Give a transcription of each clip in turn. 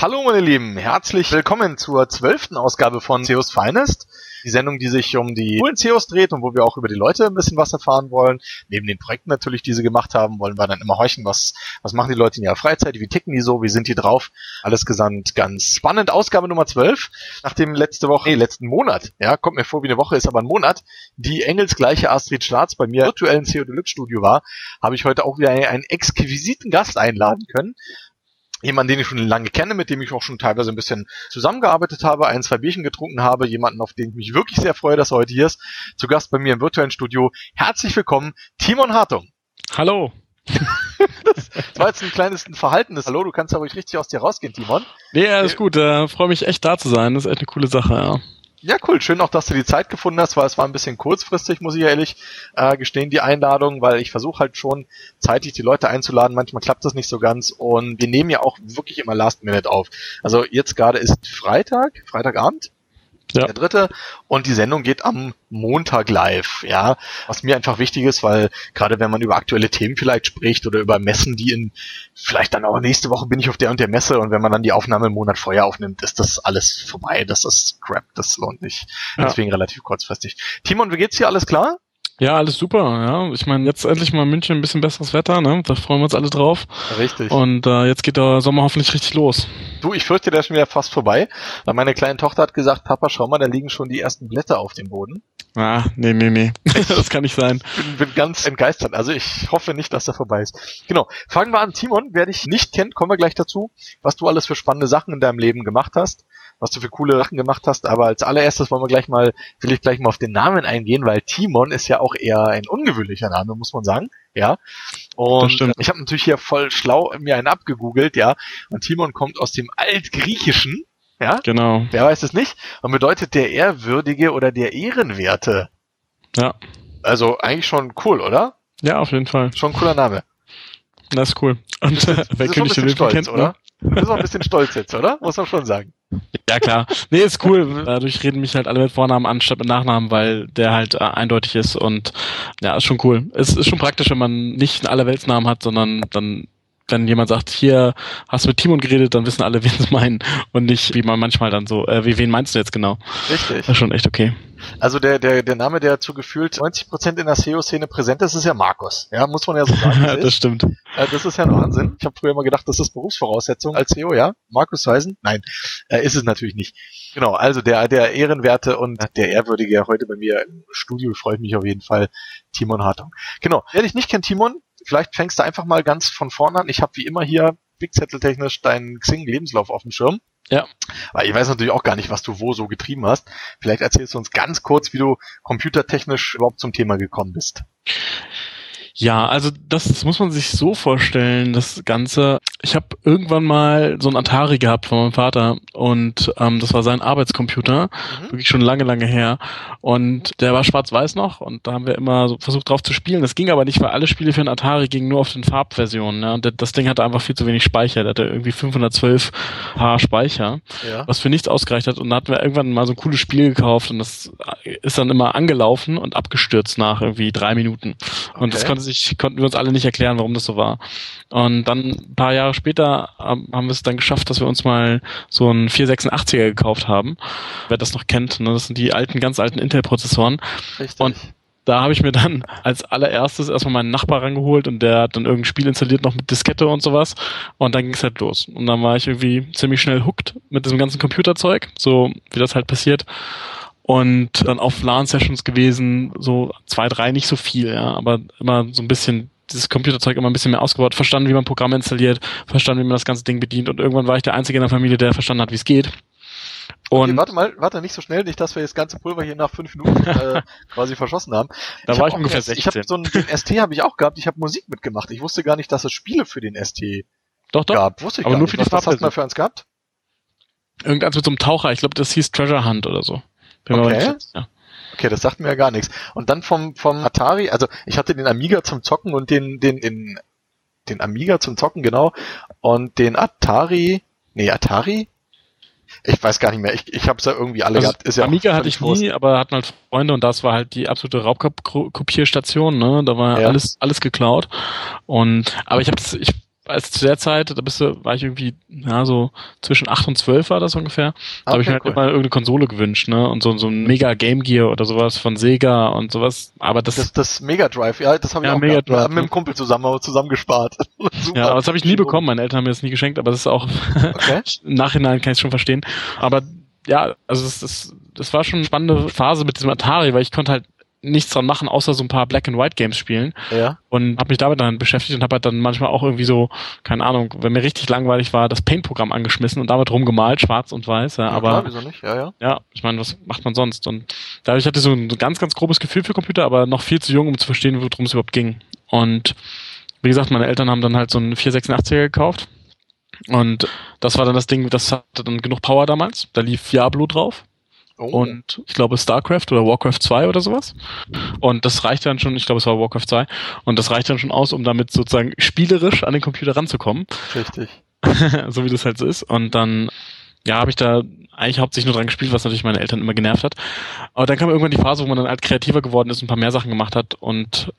Hallo meine Lieben, herzlich willkommen zur zwölften Ausgabe von CEOs Finest. Die Sendung, die sich um die coolen CEOs dreht und wo wir auch über die Leute ein bisschen was erfahren wollen. Neben den Projekten natürlich, die sie gemacht haben, wollen wir dann immer horchen, was, was machen die Leute in ihrer Freizeit, wie ticken die so, wie sind die drauf. Alles gesamt ganz spannend. Ausgabe Nummer 12, nachdem letzte Woche, nee, letzten Monat, ja, kommt mir vor wie eine Woche, ist aber ein Monat, die engelsgleiche Astrid Schwarz bei mir virtuellen CEO Deluxe Studio war, habe ich heute auch wieder einen exquisiten Gast einladen können jemanden, den ich schon lange kenne, mit dem ich auch schon teilweise ein bisschen zusammengearbeitet habe, ein, zwei Bierchen getrunken habe, jemanden, auf den ich mich wirklich sehr freue, dass er heute hier ist, zu Gast bei mir im virtuellen Studio. Herzlich willkommen, Timon Hartung. Hallo. das, das war jetzt ein kleines Verhaltenes. Hallo, du kannst aber richtig aus dir rausgehen, Timon. Nee, alles gut, äh, freue mich echt da zu sein, das ist echt eine coole Sache, ja. Ja, cool. Schön auch, dass du die Zeit gefunden hast, weil es war ein bisschen kurzfristig, muss ich ehrlich äh, gestehen, die Einladung, weil ich versuche halt schon zeitig die Leute einzuladen. Manchmal klappt das nicht so ganz und wir nehmen ja auch wirklich immer Last Minute auf. Also jetzt gerade ist Freitag, Freitagabend ja. der dritte. Und die Sendung geht am Montag live, ja. Was mir einfach wichtig ist, weil gerade wenn man über aktuelle Themen vielleicht spricht oder über Messen, die in vielleicht dann auch nächste Woche bin ich auf der und der Messe und wenn man dann die Aufnahme im Monat vorher aufnimmt, ist das alles vorbei. Das ist crap, das lohnt nicht. Ja. Deswegen relativ kurzfristig. Timon, wie geht's dir? Alles klar? Ja, alles super, ja. Ich meine, jetzt endlich mal München ein bisschen besseres Wetter, ne? Da freuen wir uns alle drauf. Richtig. Und äh, jetzt geht der Sommer hoffentlich richtig los. Du, ich fürchte, der ist schon wieder fast vorbei. Weil meine kleine Tochter hat gesagt, Papa, schau mal, da liegen schon die ersten Blätter auf dem Boden. Ah, nee, nee, nee. das kann nicht sein. Bin, bin ganz entgeistert. Also ich hoffe nicht, dass er vorbei ist. Genau. Fangen wir an. Timon, wer dich nicht kennt, kommen wir gleich dazu, was du alles für spannende Sachen in deinem Leben gemacht hast was du für coole Sachen gemacht hast. Aber als allererstes wollen wir gleich mal, will ich gleich mal auf den Namen eingehen, weil Timon ist ja auch eher ein ungewöhnlicher Name, muss man sagen. Ja. Und ich habe natürlich hier voll schlau mir einen abgegoogelt, ja. Und Timon kommt aus dem Altgriechischen. Ja. Genau. Wer weiß es nicht? Und bedeutet der Ehrwürdige oder der Ehrenwerte. Ja. Also eigentlich schon cool, oder? Ja, auf jeden Fall. Schon ein cooler Name. Das ist cool. Und äh, wer König der Löwen kennt, oder? Du bist auch ein bisschen stolz jetzt, oder? Muss man schon sagen. Ja, klar. Nee, ist cool. Dadurch reden mich halt alle mit Vornamen an statt mit Nachnamen, weil der halt äh, eindeutig ist und ja, ist schon cool. Es ist schon praktisch, wenn man nicht einen Allerweltsnamen hat, sondern dann wenn jemand sagt, hier hast du mit Timon geredet, dann wissen alle, wen sie meinen und nicht, wie man manchmal dann so, äh, wie wen meinst du jetzt genau? Richtig. Das ist schon echt okay. Also der, der, der Name, der zu gefühlt 90 Prozent in der SEO-Szene präsent ist, ist ja Markus. Ja, muss man ja so sagen. das stimmt. Äh, das ist ja ein Wahnsinn. Ich habe früher immer gedacht, das ist Berufsvoraussetzung als SEO, ja? Markus Weisen? Nein, äh, ist es natürlich nicht. Genau, also der, der Ehrenwerte und der Ehrwürdige heute bei mir im Studio freut mich auf jeden Fall, Timon Hartung. Genau, wer dich nicht kennt, Timon, vielleicht fängst du einfach mal ganz von vorne an. Ich habe wie immer hier Bigzettel-technisch deinen Xing-Lebenslauf auf dem Schirm. Ja. Weil ich weiß natürlich auch gar nicht, was du wo so getrieben hast. Vielleicht erzählst du uns ganz kurz, wie du computertechnisch überhaupt zum Thema gekommen bist. Ja, also das, das muss man sich so vorstellen, das Ganze. Ich habe irgendwann mal so ein Atari gehabt von meinem Vater und ähm, das war sein Arbeitscomputer, mhm. wirklich schon lange, lange her. Und der war schwarz-weiß noch und da haben wir immer so versucht drauf zu spielen. Das ging aber nicht, weil alle Spiele für den Atari gingen nur auf den Farbversionen. Ne? Und das Ding hatte einfach viel zu wenig Speicher. Der hatte irgendwie 512 H Speicher, ja. was für nichts ausgereicht hat. Und da hatten wir irgendwann mal so ein cooles Spiel gekauft und das ist dann immer angelaufen und abgestürzt nach irgendwie drei Minuten. Und okay. das konnte sich, konnten wir uns alle nicht erklären, warum das so war. Und dann ein paar Jahre später haben wir es dann geschafft, dass wir uns mal so einen 486er gekauft haben. Wer das noch kennt, ne? das sind die alten, ganz alten Intel-Prozessoren. Und da habe ich mir dann als allererstes erstmal meinen Nachbar rangeholt und der hat dann irgendein Spiel installiert, noch mit Diskette und sowas. Und dann ging es halt los. Und dann war ich irgendwie ziemlich schnell hooked mit diesem ganzen Computerzeug, so wie das halt passiert und dann auf LAN-Sessions gewesen, so zwei, drei, nicht so viel, ja, aber immer so ein bisschen dieses Computerzeug immer ein bisschen mehr ausgebaut, verstanden, wie man Programme installiert, verstanden, wie man das ganze Ding bedient und irgendwann war ich der Einzige in der Familie, der verstanden hat, wie es geht. Und okay, warte mal, warte nicht so schnell, nicht, dass wir das ganze Pulver hier nach fünf Minuten äh, quasi verschossen haben. Da ich war ich ungefähr 16. Ich habe so einen, den ST habe ich auch gehabt. Ich habe Musik mitgemacht. Ich wusste gar nicht, dass es Spiele für den ST doch, doch. gab. Wusste ich aber gar nur nicht. für die Was, was hast du mal für eins gehabt? Irgendeins mit so einem Taucher. Ich glaube, das hieß Treasure Hunt oder so. Okay. Ja. Okay, das sagt mir ja gar nichts. Und dann vom, vom Atari, also ich hatte den Amiga zum Zocken und den, den, den, den Amiga zum Zocken, genau. Und den Atari, nee, Atari? Ich weiß gar nicht mehr. Ich, ich habe es ja irgendwie alle also gehabt. Ist ja Amiga hatte ich nie, aber hatten halt Freunde und das war halt die absolute Raubkopierstation. Ne? Da war ja. alles alles geklaut. Und aber ich habe ich als zu der Zeit, da bist du, war ich irgendwie, ja, so zwischen 8 und 12 war das ungefähr. Da okay, habe ich mir halt cool. immer irgendeine Konsole gewünscht, ne? Und so, so ein Mega Game Gear oder sowas von Sega und sowas. Aber das. Das, das Mega Drive, ja, das habe ich ja, auch Mega gehabt, Drive, mit dem Kumpel zusammen, zusammen gespart. Super. Ja, aber das habe ich nie bekommen. Meine Eltern haben mir das nie geschenkt, aber das ist auch okay. im Nachhinein kann ich es schon verstehen. Aber ja, also das, das, das war schon eine spannende Phase mit diesem Atari, weil ich konnte halt nichts dran machen, außer so ein paar Black and White Games spielen. Ja. Und habe mich damit dann beschäftigt und habe halt dann manchmal auch irgendwie so, keine Ahnung, wenn mir richtig langweilig war, das Paint-Programm angeschmissen und damit rumgemalt, schwarz und weiß. Ja, ja aber klar, wieso nicht? Ja, ja. Ja, ich meine, was macht man sonst? Und dadurch hatte ich so ein ganz, ganz grobes Gefühl für Computer, aber noch viel zu jung, um zu verstehen, worum es überhaupt ging. Und wie gesagt, meine Eltern haben dann halt so einen 486er gekauft. Und das war dann das Ding, das hatte dann genug Power damals. Da lief Diablo drauf. Oh. Und ich glaube StarCraft oder Warcraft 2 oder sowas. Und das reicht dann schon, ich glaube es war Warcraft 2, und das reicht dann schon aus, um damit sozusagen spielerisch an den Computer ranzukommen. Richtig. so wie das halt so ist. Und dann, ja, habe ich da eigentlich hauptsächlich nur dran gespielt, was natürlich meine Eltern immer genervt hat. Aber dann kam irgendwann die Phase, wo man dann halt kreativer geworden ist und ein paar mehr Sachen gemacht hat. Und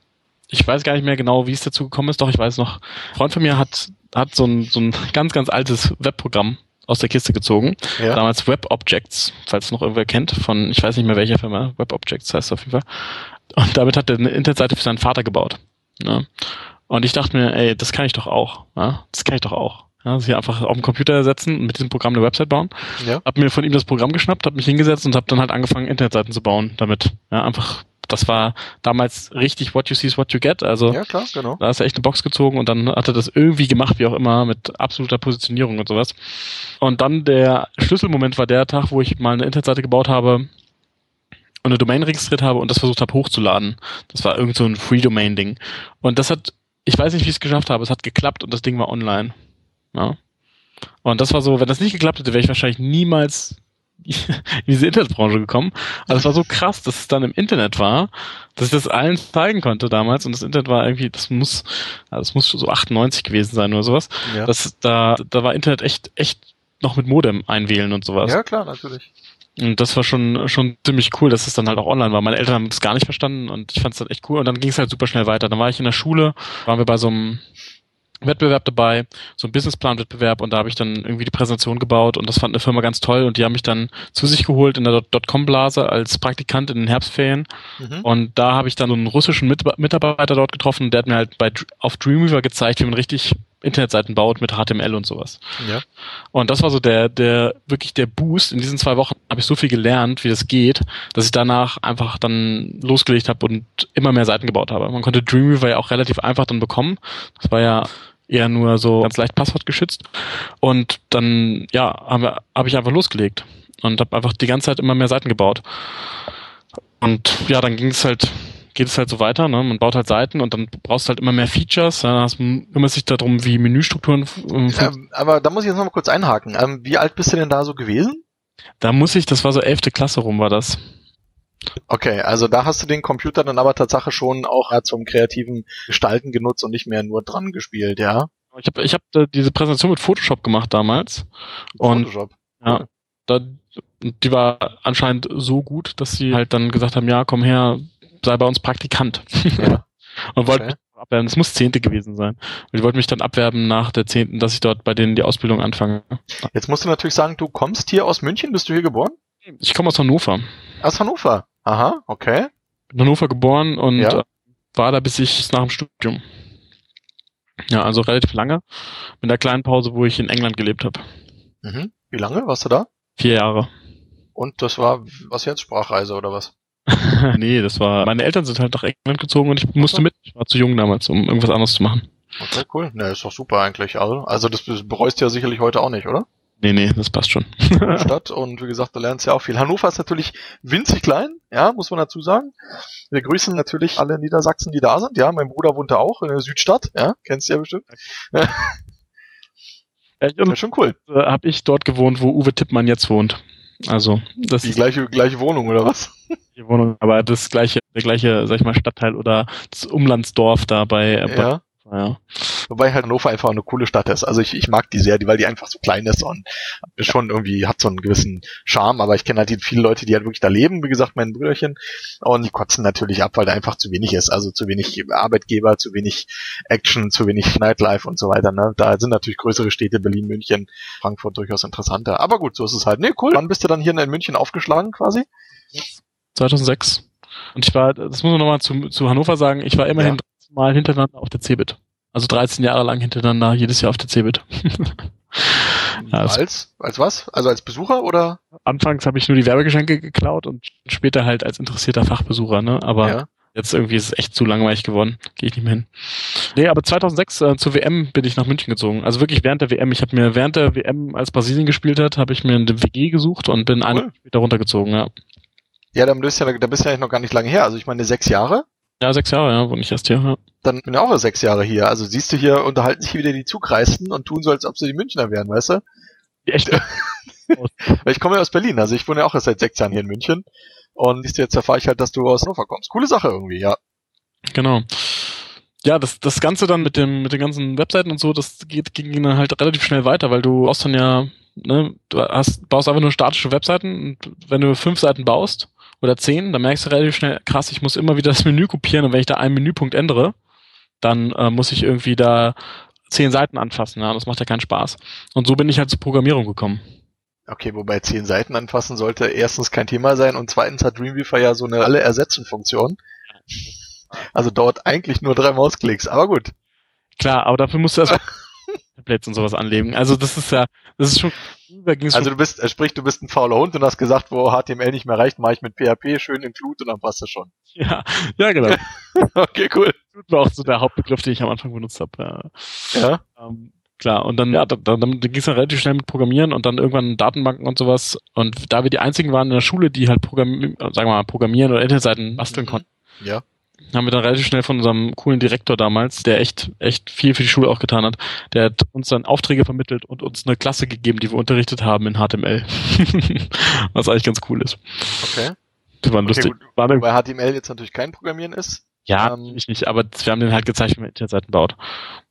ich weiß gar nicht mehr genau, wie es dazu gekommen ist, doch ich weiß noch, ein Freund von mir hat, hat so ein, so ein ganz, ganz altes Webprogramm aus der Kiste gezogen. Ja. Damals Web Objects, falls es noch irgendwer kennt, von, ich weiß nicht mehr welcher Firma, Web Objects heißt es auf jeden Fall. Und damit hat er eine Internetseite für seinen Vater gebaut. Ne? Und ich dachte mir, ey, das kann ich doch auch. Ja? Das kann ich doch auch. Ja, sich einfach auf den Computer setzen und mit diesem Programm eine Website bauen. Ja. Hab mir von ihm das Programm geschnappt, hab mich hingesetzt und hab dann halt angefangen, Internetseiten zu bauen damit. Ja, einfach das war damals richtig What You See is What You Get. Also ja, klar, genau. da ist er echt eine Box gezogen und dann hat er das irgendwie gemacht, wie auch immer, mit absoluter Positionierung und sowas. Und dann der Schlüsselmoment war der Tag, wo ich mal eine Internetseite gebaut habe und eine Domain registriert habe und das versucht habe hochzuladen. Das war irgend so ein Free-Domain-Ding. Und das hat, ich weiß nicht, wie ich es geschafft habe, es hat geklappt und das Ding war online. Ja. Und das war so, wenn das nicht geklappt hätte, wäre ich wahrscheinlich niemals in diese Internetbranche gekommen. Also es war so krass, dass es dann im Internet war, dass ich das allen zeigen konnte damals. Und das Internet war irgendwie, das muss, das muss so 98 gewesen sein oder sowas. Ja. Das, da, da war Internet echt, echt noch mit Modem einwählen und sowas. Ja, klar, natürlich. Und das war schon, schon ziemlich cool, dass es dann halt auch online war. Meine Eltern haben das gar nicht verstanden und ich fand es dann echt cool. Und dann ging es halt super schnell weiter. Dann war ich in der Schule, waren wir bei so einem Wettbewerb dabei, so ein Businessplan-Wettbewerb und da habe ich dann irgendwie die Präsentation gebaut und das fand eine Firma ganz toll und die haben mich dann zu sich geholt in der Dotcom-Blase als Praktikant in den Herbstferien mhm. und da habe ich dann so einen russischen Mit Mitarbeiter dort getroffen, der hat mir halt bei, auf Dreamweaver gezeigt, wie man richtig Internetseiten baut mit HTML und sowas. Ja. Und das war so der, der, wirklich der Boost. In diesen zwei Wochen habe ich so viel gelernt, wie das geht, dass ich danach einfach dann losgelegt habe und immer mehr Seiten gebaut habe. Man konnte Dreamweaver ja auch relativ einfach dann bekommen. Das war ja eher nur so ganz leicht Passwort geschützt. Und dann, ja, habe hab ich einfach losgelegt und habe einfach die ganze Zeit immer mehr Seiten gebaut. Und ja, dann ging es halt, geht es halt so weiter, ne? Man baut halt Seiten und dann brauchst du halt immer mehr Features. Ja, dann kümmert sich darum, wie Menüstrukturen. Ähm, aber da muss ich jetzt nochmal kurz einhaken. Ähm, wie alt bist du denn da so gewesen? Da muss ich, das war so elfte Klasse rum, war das. Okay, also da hast du den Computer dann aber tatsächlich schon auch zum kreativen Gestalten genutzt und nicht mehr nur dran gespielt, ja? Ich habe ich hab diese Präsentation mit Photoshop gemacht damals. Und Photoshop. Ja, da, die war anscheinend so gut, dass sie halt dann gesagt haben, ja, komm her, sei bei uns Praktikant. Ja. und wollte okay. mich abwerben. Das muss Zehnte gewesen sein. Und die wollten mich dann abwerben nach der Zehnten, dass ich dort bei denen die Ausbildung anfange. Jetzt musst du natürlich sagen, du kommst hier aus München, bist du hier geboren? Ich komme aus Hannover. Aus Hannover? Aha, okay. Bin in Hannover geboren und ja. Äh, war da bis ich nach dem Studium. Ja, also relativ lange. Mit der kleinen Pause, wo ich in England gelebt habe. Mhm. Wie lange warst du da? Vier Jahre. Und das war was jetzt Sprachreise oder was? nee, das war. Meine Eltern sind halt nach England gezogen und ich musste mit. Ich war zu jung damals, um irgendwas anderes zu machen. Okay, cool. Ne, ist doch super eigentlich. Also, also das bereust du ja sicherlich heute auch nicht, oder? Nee, nee, das passt schon. Stadt und wie gesagt, du lernst ja auch viel. Hannover ist natürlich winzig klein, ja, muss man dazu sagen. Wir grüßen natürlich alle Niedersachsen, die da sind. Ja, mein Bruder wohnt da auch in der Südstadt, ja, kennst du ja bestimmt. Ja. Ja, schon cool. Äh, Habe ich dort gewohnt, wo Uwe Tippmann jetzt wohnt. Also das die gleiche gleiche Wohnung oder was? Die Wohnung, aber das gleiche der gleiche, sag ich mal Stadtteil oder das Umlandsdorf da bei, ja. Ja. Wobei halt Hannover einfach eine coole Stadt ist. Also ich, ich mag die sehr, die, weil die einfach so klein ist und schon irgendwie hat so einen gewissen Charme, aber ich kenne halt viele Leute, die halt wirklich da leben, wie gesagt, mein Brüderchen, und die kotzen natürlich ab, weil da einfach zu wenig ist. Also zu wenig Arbeitgeber, zu wenig Action, zu wenig Nightlife und so weiter. Ne? Da sind natürlich größere Städte, Berlin, München, Frankfurt durchaus interessanter. Aber gut, so ist es halt. Nee, cool. Wann bist du dann hier in München aufgeschlagen quasi? 2006. Und ich war, das muss man nochmal zu, zu Hannover sagen, ich war immerhin ja. Mal hintereinander auf der CeBIT. Also 13 Jahre lang hintereinander, jedes Jahr auf der CeBIT. als? Als was? Also als Besucher oder? Anfangs habe ich nur die Werbegeschenke geklaut und später halt als interessierter Fachbesucher, ne? Aber ja. jetzt irgendwie ist es echt zu langweilig geworden. Gehe ich nicht mehr hin. Nee, aber 2006 äh, zur WM bin ich nach München gezogen. Also wirklich während der WM. Ich habe mir während der WM, als Brasilien gespielt hat, habe ich mir eine WG gesucht und bin cool. eine später runtergezogen, ja. Ja, dann bist ja, da bist ja noch gar nicht lange her. Also ich meine sechs Jahre. Ja, sechs Jahre, ja, wohne ich erst hier. Ja. Dann bin ich auch sechs Jahre hier. Also siehst du, hier unterhalten sich wieder die Zugreisten und tun so, als ob sie die Münchner wären, weißt du? Echt? Weil ich komme ja aus Berlin, also ich wohne ja auch erst seit sechs Jahren hier in München. Und siehst du, jetzt erfahre ich halt, dass du aus Hannover kommst. Coole Sache irgendwie, ja. Genau. Ja, das, das Ganze dann mit dem, mit den ganzen Webseiten und so, das geht, ging dann halt relativ schnell weiter, weil du brauchst dann ja, ne, du hast, baust einfach nur statische Webseiten und wenn du fünf Seiten baust, oder zehn, dann merkst du relativ schnell, krass, ich muss immer wieder das Menü kopieren und wenn ich da einen Menüpunkt ändere, dann äh, muss ich irgendwie da zehn Seiten anfassen. Ja, das macht ja keinen Spaß. Und so bin ich halt zur Programmierung gekommen. Okay, wobei zehn Seiten anfassen sollte erstens kein Thema sein und zweitens hat Dreamweaver ja so eine alle ersetzen Funktion. Also dauert eigentlich nur drei Mausklicks, aber gut. Klar, aber dafür musst du erst Templates und sowas anlegen. Also das ist ja, das ist schon. Also du bist, sprich, du bist ein fauler Hund und hast gesagt, wo HTML nicht mehr reicht, mache ich mit PHP schön include und dann passt das schon. Ja, ja genau. okay, cool. Das war auch so der Hauptbegriff, den ich am Anfang benutzt habe. Ja. Ähm, klar, und dann, ja, dann, dann, dann ging es dann relativ schnell mit Programmieren und dann irgendwann Datenbanken und sowas. Und da wir die einzigen waren in der Schule, die halt programmieren, sagen wir mal, programmieren oder Internetseiten basteln mhm. konnten. Ja haben wir dann relativ schnell von unserem coolen Direktor damals, der echt, echt viel für die Schule auch getan hat, der hat uns dann Aufträge vermittelt und uns eine Klasse gegeben, die wir unterrichtet haben in HTML. Was eigentlich ganz cool ist. Okay. Das war okay, lustig. Gut, war eine, weil HTML jetzt natürlich kein Programmieren ist. Ja, ähm, ich nicht, aber wir haben den halt gezeigt, wie man Internetseiten baut.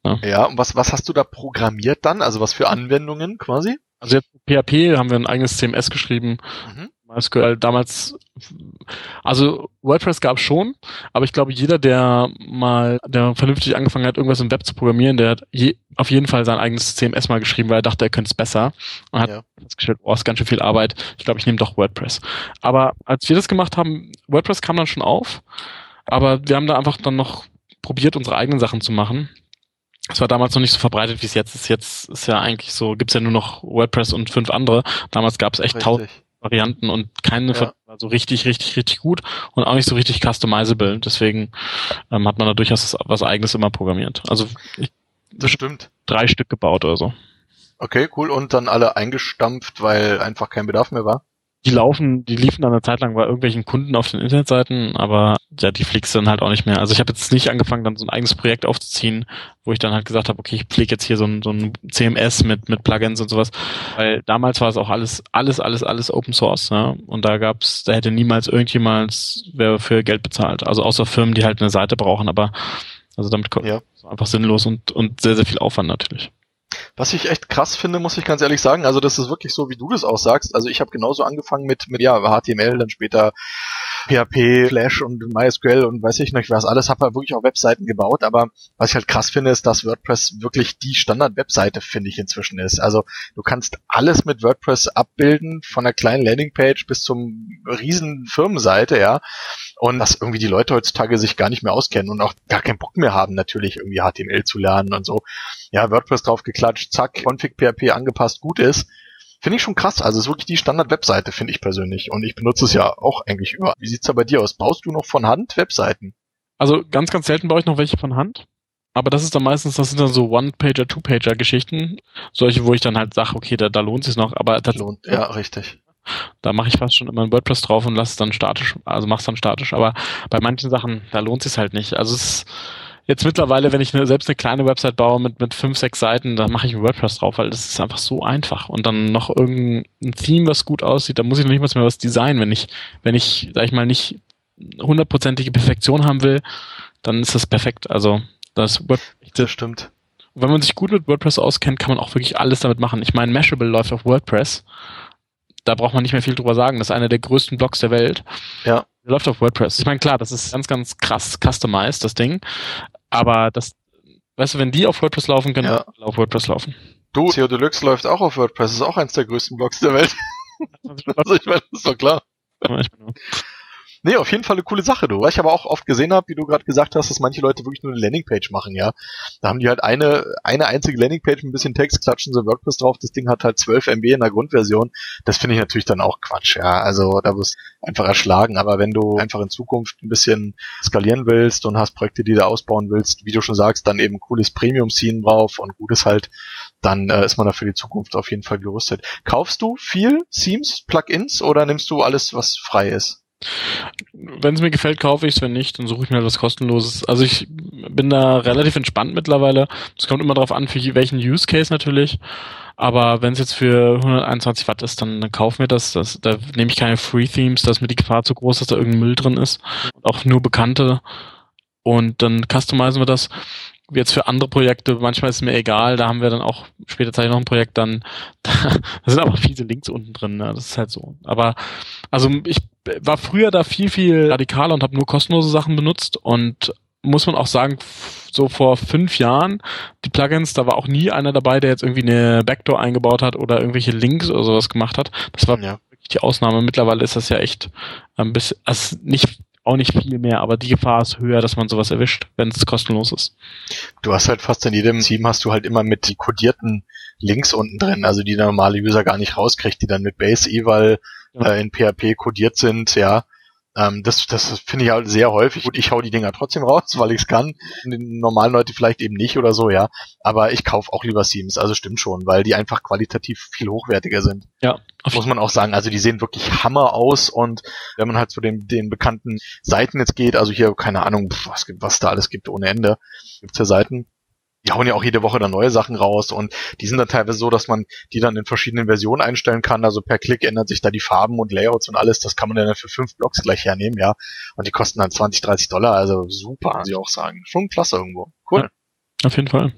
Ja. ja, und was, was hast du da programmiert dann? Also was für Anwendungen quasi? Also jetzt PHP haben wir ein eigenes CMS geschrieben. Mhm. MySQL damals, also WordPress gab es schon, aber ich glaube, jeder, der mal, der vernünftig angefangen hat, irgendwas im Web zu programmieren, der hat je, auf jeden Fall sein eigenes CMS mal geschrieben, weil er dachte, er könnte es besser. Und hat ja. festgestellt, oh, ist ganz schön viel Arbeit. Ich glaube, ich nehme doch WordPress. Aber als wir das gemacht haben, WordPress kam dann schon auf, aber wir haben da einfach dann noch probiert, unsere eigenen Sachen zu machen. Es war damals noch nicht so verbreitet, wie es jetzt ist. Jetzt ist ja eigentlich so, gibt's ja nur noch WordPress und fünf andere. Damals gab es echt tausend Varianten und keine ja. war so richtig, richtig, richtig gut und auch nicht so richtig customizable. Deswegen ähm, hat man da durchaus was eigenes immer programmiert. Also ich, das stimmt. Drei Stück gebaut oder so. Okay, cool. Und dann alle eingestampft, weil einfach kein Bedarf mehr war? Die laufen, die liefen dann eine Zeit lang bei irgendwelchen Kunden auf den Internetseiten, aber ja, die pflegst du dann halt auch nicht mehr. Also ich habe jetzt nicht angefangen, dann so ein eigenes Projekt aufzuziehen, wo ich dann halt gesagt habe, okay, ich pflege jetzt hier so ein, so ein CMS mit, mit Plugins und sowas. Weil damals war es auch alles, alles, alles, alles Open Source, ja. Und da gab's, da hätte niemals irgendjemals wer für Geld bezahlt. Also außer Firmen, die halt eine Seite brauchen, aber also damit kommt ja. einfach sinnlos und, und sehr, sehr viel Aufwand natürlich. Was ich echt krass finde, muss ich ganz ehrlich sagen, also das ist wirklich so, wie du das auch sagst. Also ich habe genauso angefangen mit, mit ja, HTML, dann später PHP, Flash und MySQL und weiß ich nicht was alles, habe halt wirklich auch Webseiten gebaut, aber was ich halt krass finde, ist, dass WordPress wirklich die Standard-Webseite, finde ich, inzwischen ist. Also du kannst alles mit WordPress abbilden, von einer kleinen Landingpage bis zum riesen Firmenseite, ja. Und dass irgendwie die Leute heutzutage sich gar nicht mehr auskennen und auch gar keinen Bock mehr haben, natürlich irgendwie HTML zu lernen und so. Ja, WordPress draufgeklatscht, zack, Config PHP angepasst, gut ist. Finde ich schon krass. Also es ist wirklich die Standard-Webseite, finde ich persönlich. Und ich benutze es ja auch eigentlich über. Wie sieht's da bei dir aus? Baust du noch von Hand Webseiten? Also ganz, ganz selten baue ich noch welche von Hand. Aber das ist dann meistens, das sind dann so One-Pager, Two-Pager-Geschichten. Solche, wo ich dann halt sage, okay, da, da lohnt es noch. Aber das lohnt, ja, richtig. Da mache ich fast schon immer ein WordPress drauf und lasse es dann statisch, also mach's dann statisch. Aber bei manchen Sachen, da lohnt es halt nicht. Also es ist, jetzt mittlerweile, wenn ich eine, selbst eine kleine Website baue mit, mit fünf, sechs Seiten, dann mache ich WordPress drauf, weil das ist einfach so einfach. Und dann noch irgendein Theme, was gut aussieht, da muss ich noch nicht mal mehr was designen. Wenn ich, wenn ich, sag ich mal, nicht hundertprozentige Perfektion haben will, dann ist das perfekt. Also Das, Web das stimmt. wenn man sich gut mit WordPress auskennt, kann man auch wirklich alles damit machen. Ich meine, Mashable läuft auf WordPress. Da braucht man nicht mehr viel drüber sagen. Das ist einer der größten Blogs der Welt. Ja. Der läuft auf WordPress. Ich meine, klar, das ist ganz, ganz krass customized, das Ding. Aber das, weißt du, wenn die auf WordPress laufen, können Ja. alle auf WordPress laufen. Du, SEO Deluxe läuft auch auf WordPress, ist auch eins der größten Blogs der Welt. Also ich meine, das ist doch klar. Nee, auf jeden Fall eine coole Sache, du. Was ich aber auch oft gesehen habe, wie du gerade gesagt hast, dass manche Leute wirklich nur eine Landingpage machen, ja. Da haben die halt eine, eine einzige Landingpage mit ein bisschen Text, klatschen sie WordPress drauf, das Ding hat halt 12 MB in der Grundversion. Das finde ich natürlich dann auch Quatsch, ja. Also da wirst du einfach erschlagen. Aber wenn du einfach in Zukunft ein bisschen skalieren willst und hast Projekte, die du ausbauen willst, wie du schon sagst, dann eben cooles Premium-Scene drauf und gutes halt, dann äh, ist man da für die Zukunft auf jeden Fall gerüstet. Kaufst du viel Themes, Plugins oder nimmst du alles, was frei ist? Wenn es mir gefällt, kaufe ich es. Wenn nicht, dann suche ich mir etwas kostenloses. Also ich bin da relativ entspannt mittlerweile. Es kommt immer darauf an, für welchen Use Case natürlich. Aber wenn es jetzt für 121 Watt ist, dann, dann kaufen wir das. das. Da nehme ich keine Free Themes, da ist mir die Gefahr zu groß, dass da irgendein Müll drin ist. Auch nur bekannte. Und dann customizen wir das. Jetzt für andere Projekte, manchmal ist es mir egal, da haben wir dann auch, später zeige ich noch ein Projekt, dann, da, da sind aber fiese Links unten drin, ne? das ist halt so. Aber, also ich war früher da viel, viel radikaler und habe nur kostenlose Sachen benutzt und muss man auch sagen, so vor fünf Jahren, die Plugins, da war auch nie einer dabei, der jetzt irgendwie eine Backdoor eingebaut hat oder irgendwelche Links oder sowas gemacht hat. Das war Ja. wirklich die Ausnahme. Mittlerweile ist das ja echt ein bisschen, also nicht, auch nicht viel mehr, aber die Gefahr ist höher, dass man sowas erwischt, wenn es kostenlos ist. Du hast halt fast in jedem Team hast du halt immer mit die kodierten Links unten drin, also die der normale User gar nicht rauskriegt, die dann mit Base Eval Ja. äh, in PHP kodiert sind, ja. Ähm, das das finde ich halt sehr häufig. Gut, ich hau die Dinger trotzdem raus, weil ich es kann. Die normalen Leute vielleicht eben nicht oder so, ja. Aber ich kaufe auch lieber Themes, also stimmt schon, weil die einfach qualitativ viel hochwertiger sind. Ja, muss man auch sagen. Also die sehen wirklich Hammer aus und wenn man halt zu den, den bekannten Seiten jetzt geht, also hier, keine Ahnung, was, was da alles gibt ohne Ende, gibt's ja Seiten. Die hauen ja auch jede Woche dann neue Sachen raus und die sind dann teilweise so, dass man die dann in verschiedenen Versionen einstellen kann. Also per Klick ändert sich da die Farben und Layouts und alles. Das kann man dann für fünf Blocks gleich hernehmen, ja. Und die kosten dann 20, 30 Dollar. Also super, muss ich auch sagen. Schon klasse irgendwo. Cool. Ja. Auf jeden Fall.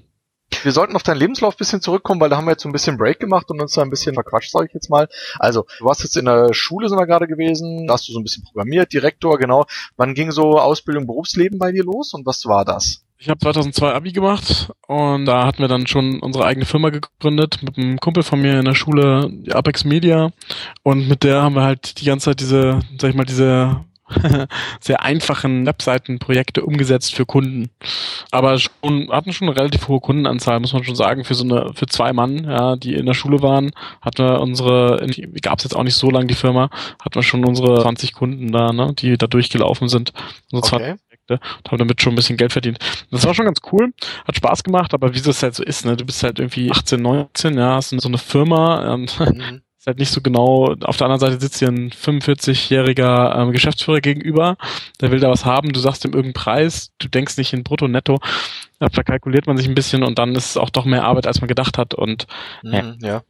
Wir sollten auf deinen Lebenslauf ein bisschen zurückkommen, weil da haben wir jetzt so ein bisschen Break gemacht und uns da ein bisschen verquatscht, sage ich jetzt mal. Also, du warst jetzt in der Schule, sind wir gerade gewesen, da hast du so ein bisschen programmiert, Direktor, genau. Wann ging so Ausbildung, Berufsleben bei dir los und was war das? Ich habe 2002 Abi gemacht und da hatten wir dann schon unsere eigene Firma gegründet mit einem Kumpel von mir in der Schule, die Apex Media. Und mit der haben wir halt die ganze Zeit diese, sag ich mal, diese sehr einfachen Webseitenprojekte umgesetzt für Kunden. Aber schon, hatten schon eine relativ hohe Kundenanzahl, muss man schon sagen, für so eine, für zwei Mann, ja, die in der Schule waren, hatten wir unsere, gab es jetzt auch nicht so lange die Firma, hatten wir schon unsere 20 Kunden da, ne, die da durchgelaufen sind. Unsere Okay. Projekte und haben damit schon ein bisschen Geld verdient. Das war schon ganz cool, hat Spaß gemacht, aber wie das halt so ist, ne, du bist halt irgendwie 18, 19, ja, hast so eine Firma, ähm, Mhm. ist halt nicht so genau. Auf der anderen Seite sitzt hier ein 45-jähriger ähm, Geschäftsführer gegenüber, der will da was haben, du sagst ihm irgendeinen Preis, du denkst nicht in Brutto, Netto, da verkalkuliert man sich ein bisschen und dann ist es auch doch mehr Arbeit, als man gedacht hat und Mhm. Ja.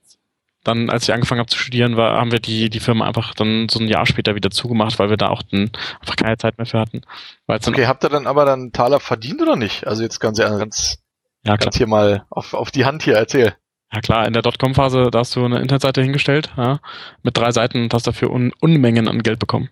Dann, als ich angefangen habe zu studieren, war, haben wir die, die Firma einfach dann so ein Jahr später wieder zugemacht, weil wir da auch dann einfach keine Zeit mehr für hatten. Okay, habt ihr dann aber dann Taler verdient oder nicht? Also jetzt ganz, ganz, ja, klar. ganz hier mal auf, auf die Hand hier erzähl. Ja klar, in der Dotcom-Phase, da hast du eine Internetseite hingestellt, ja, mit drei Seiten und hast dafür Un Unmengen an Geld bekommen.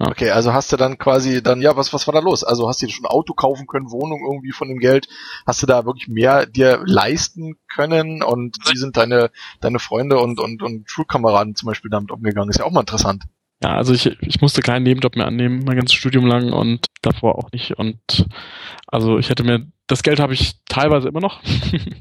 Ja. Okay, also hast du dann quasi dann, ja, was, was war da los? Also hast du dir schon ein Auto kaufen können, Wohnung irgendwie von dem Geld? Hast du da wirklich mehr dir leisten können? Und wie sind deine, deine Freunde und, und, und Schulkameraden zum Beispiel damit umgegangen? Ist ja auch mal interessant. Ja, also ich, ich musste keinen Nebenjob mehr annehmen, mein ganzes Studium lang und davor auch nicht. Und also ich hätte mir, das Geld habe ich teilweise immer noch.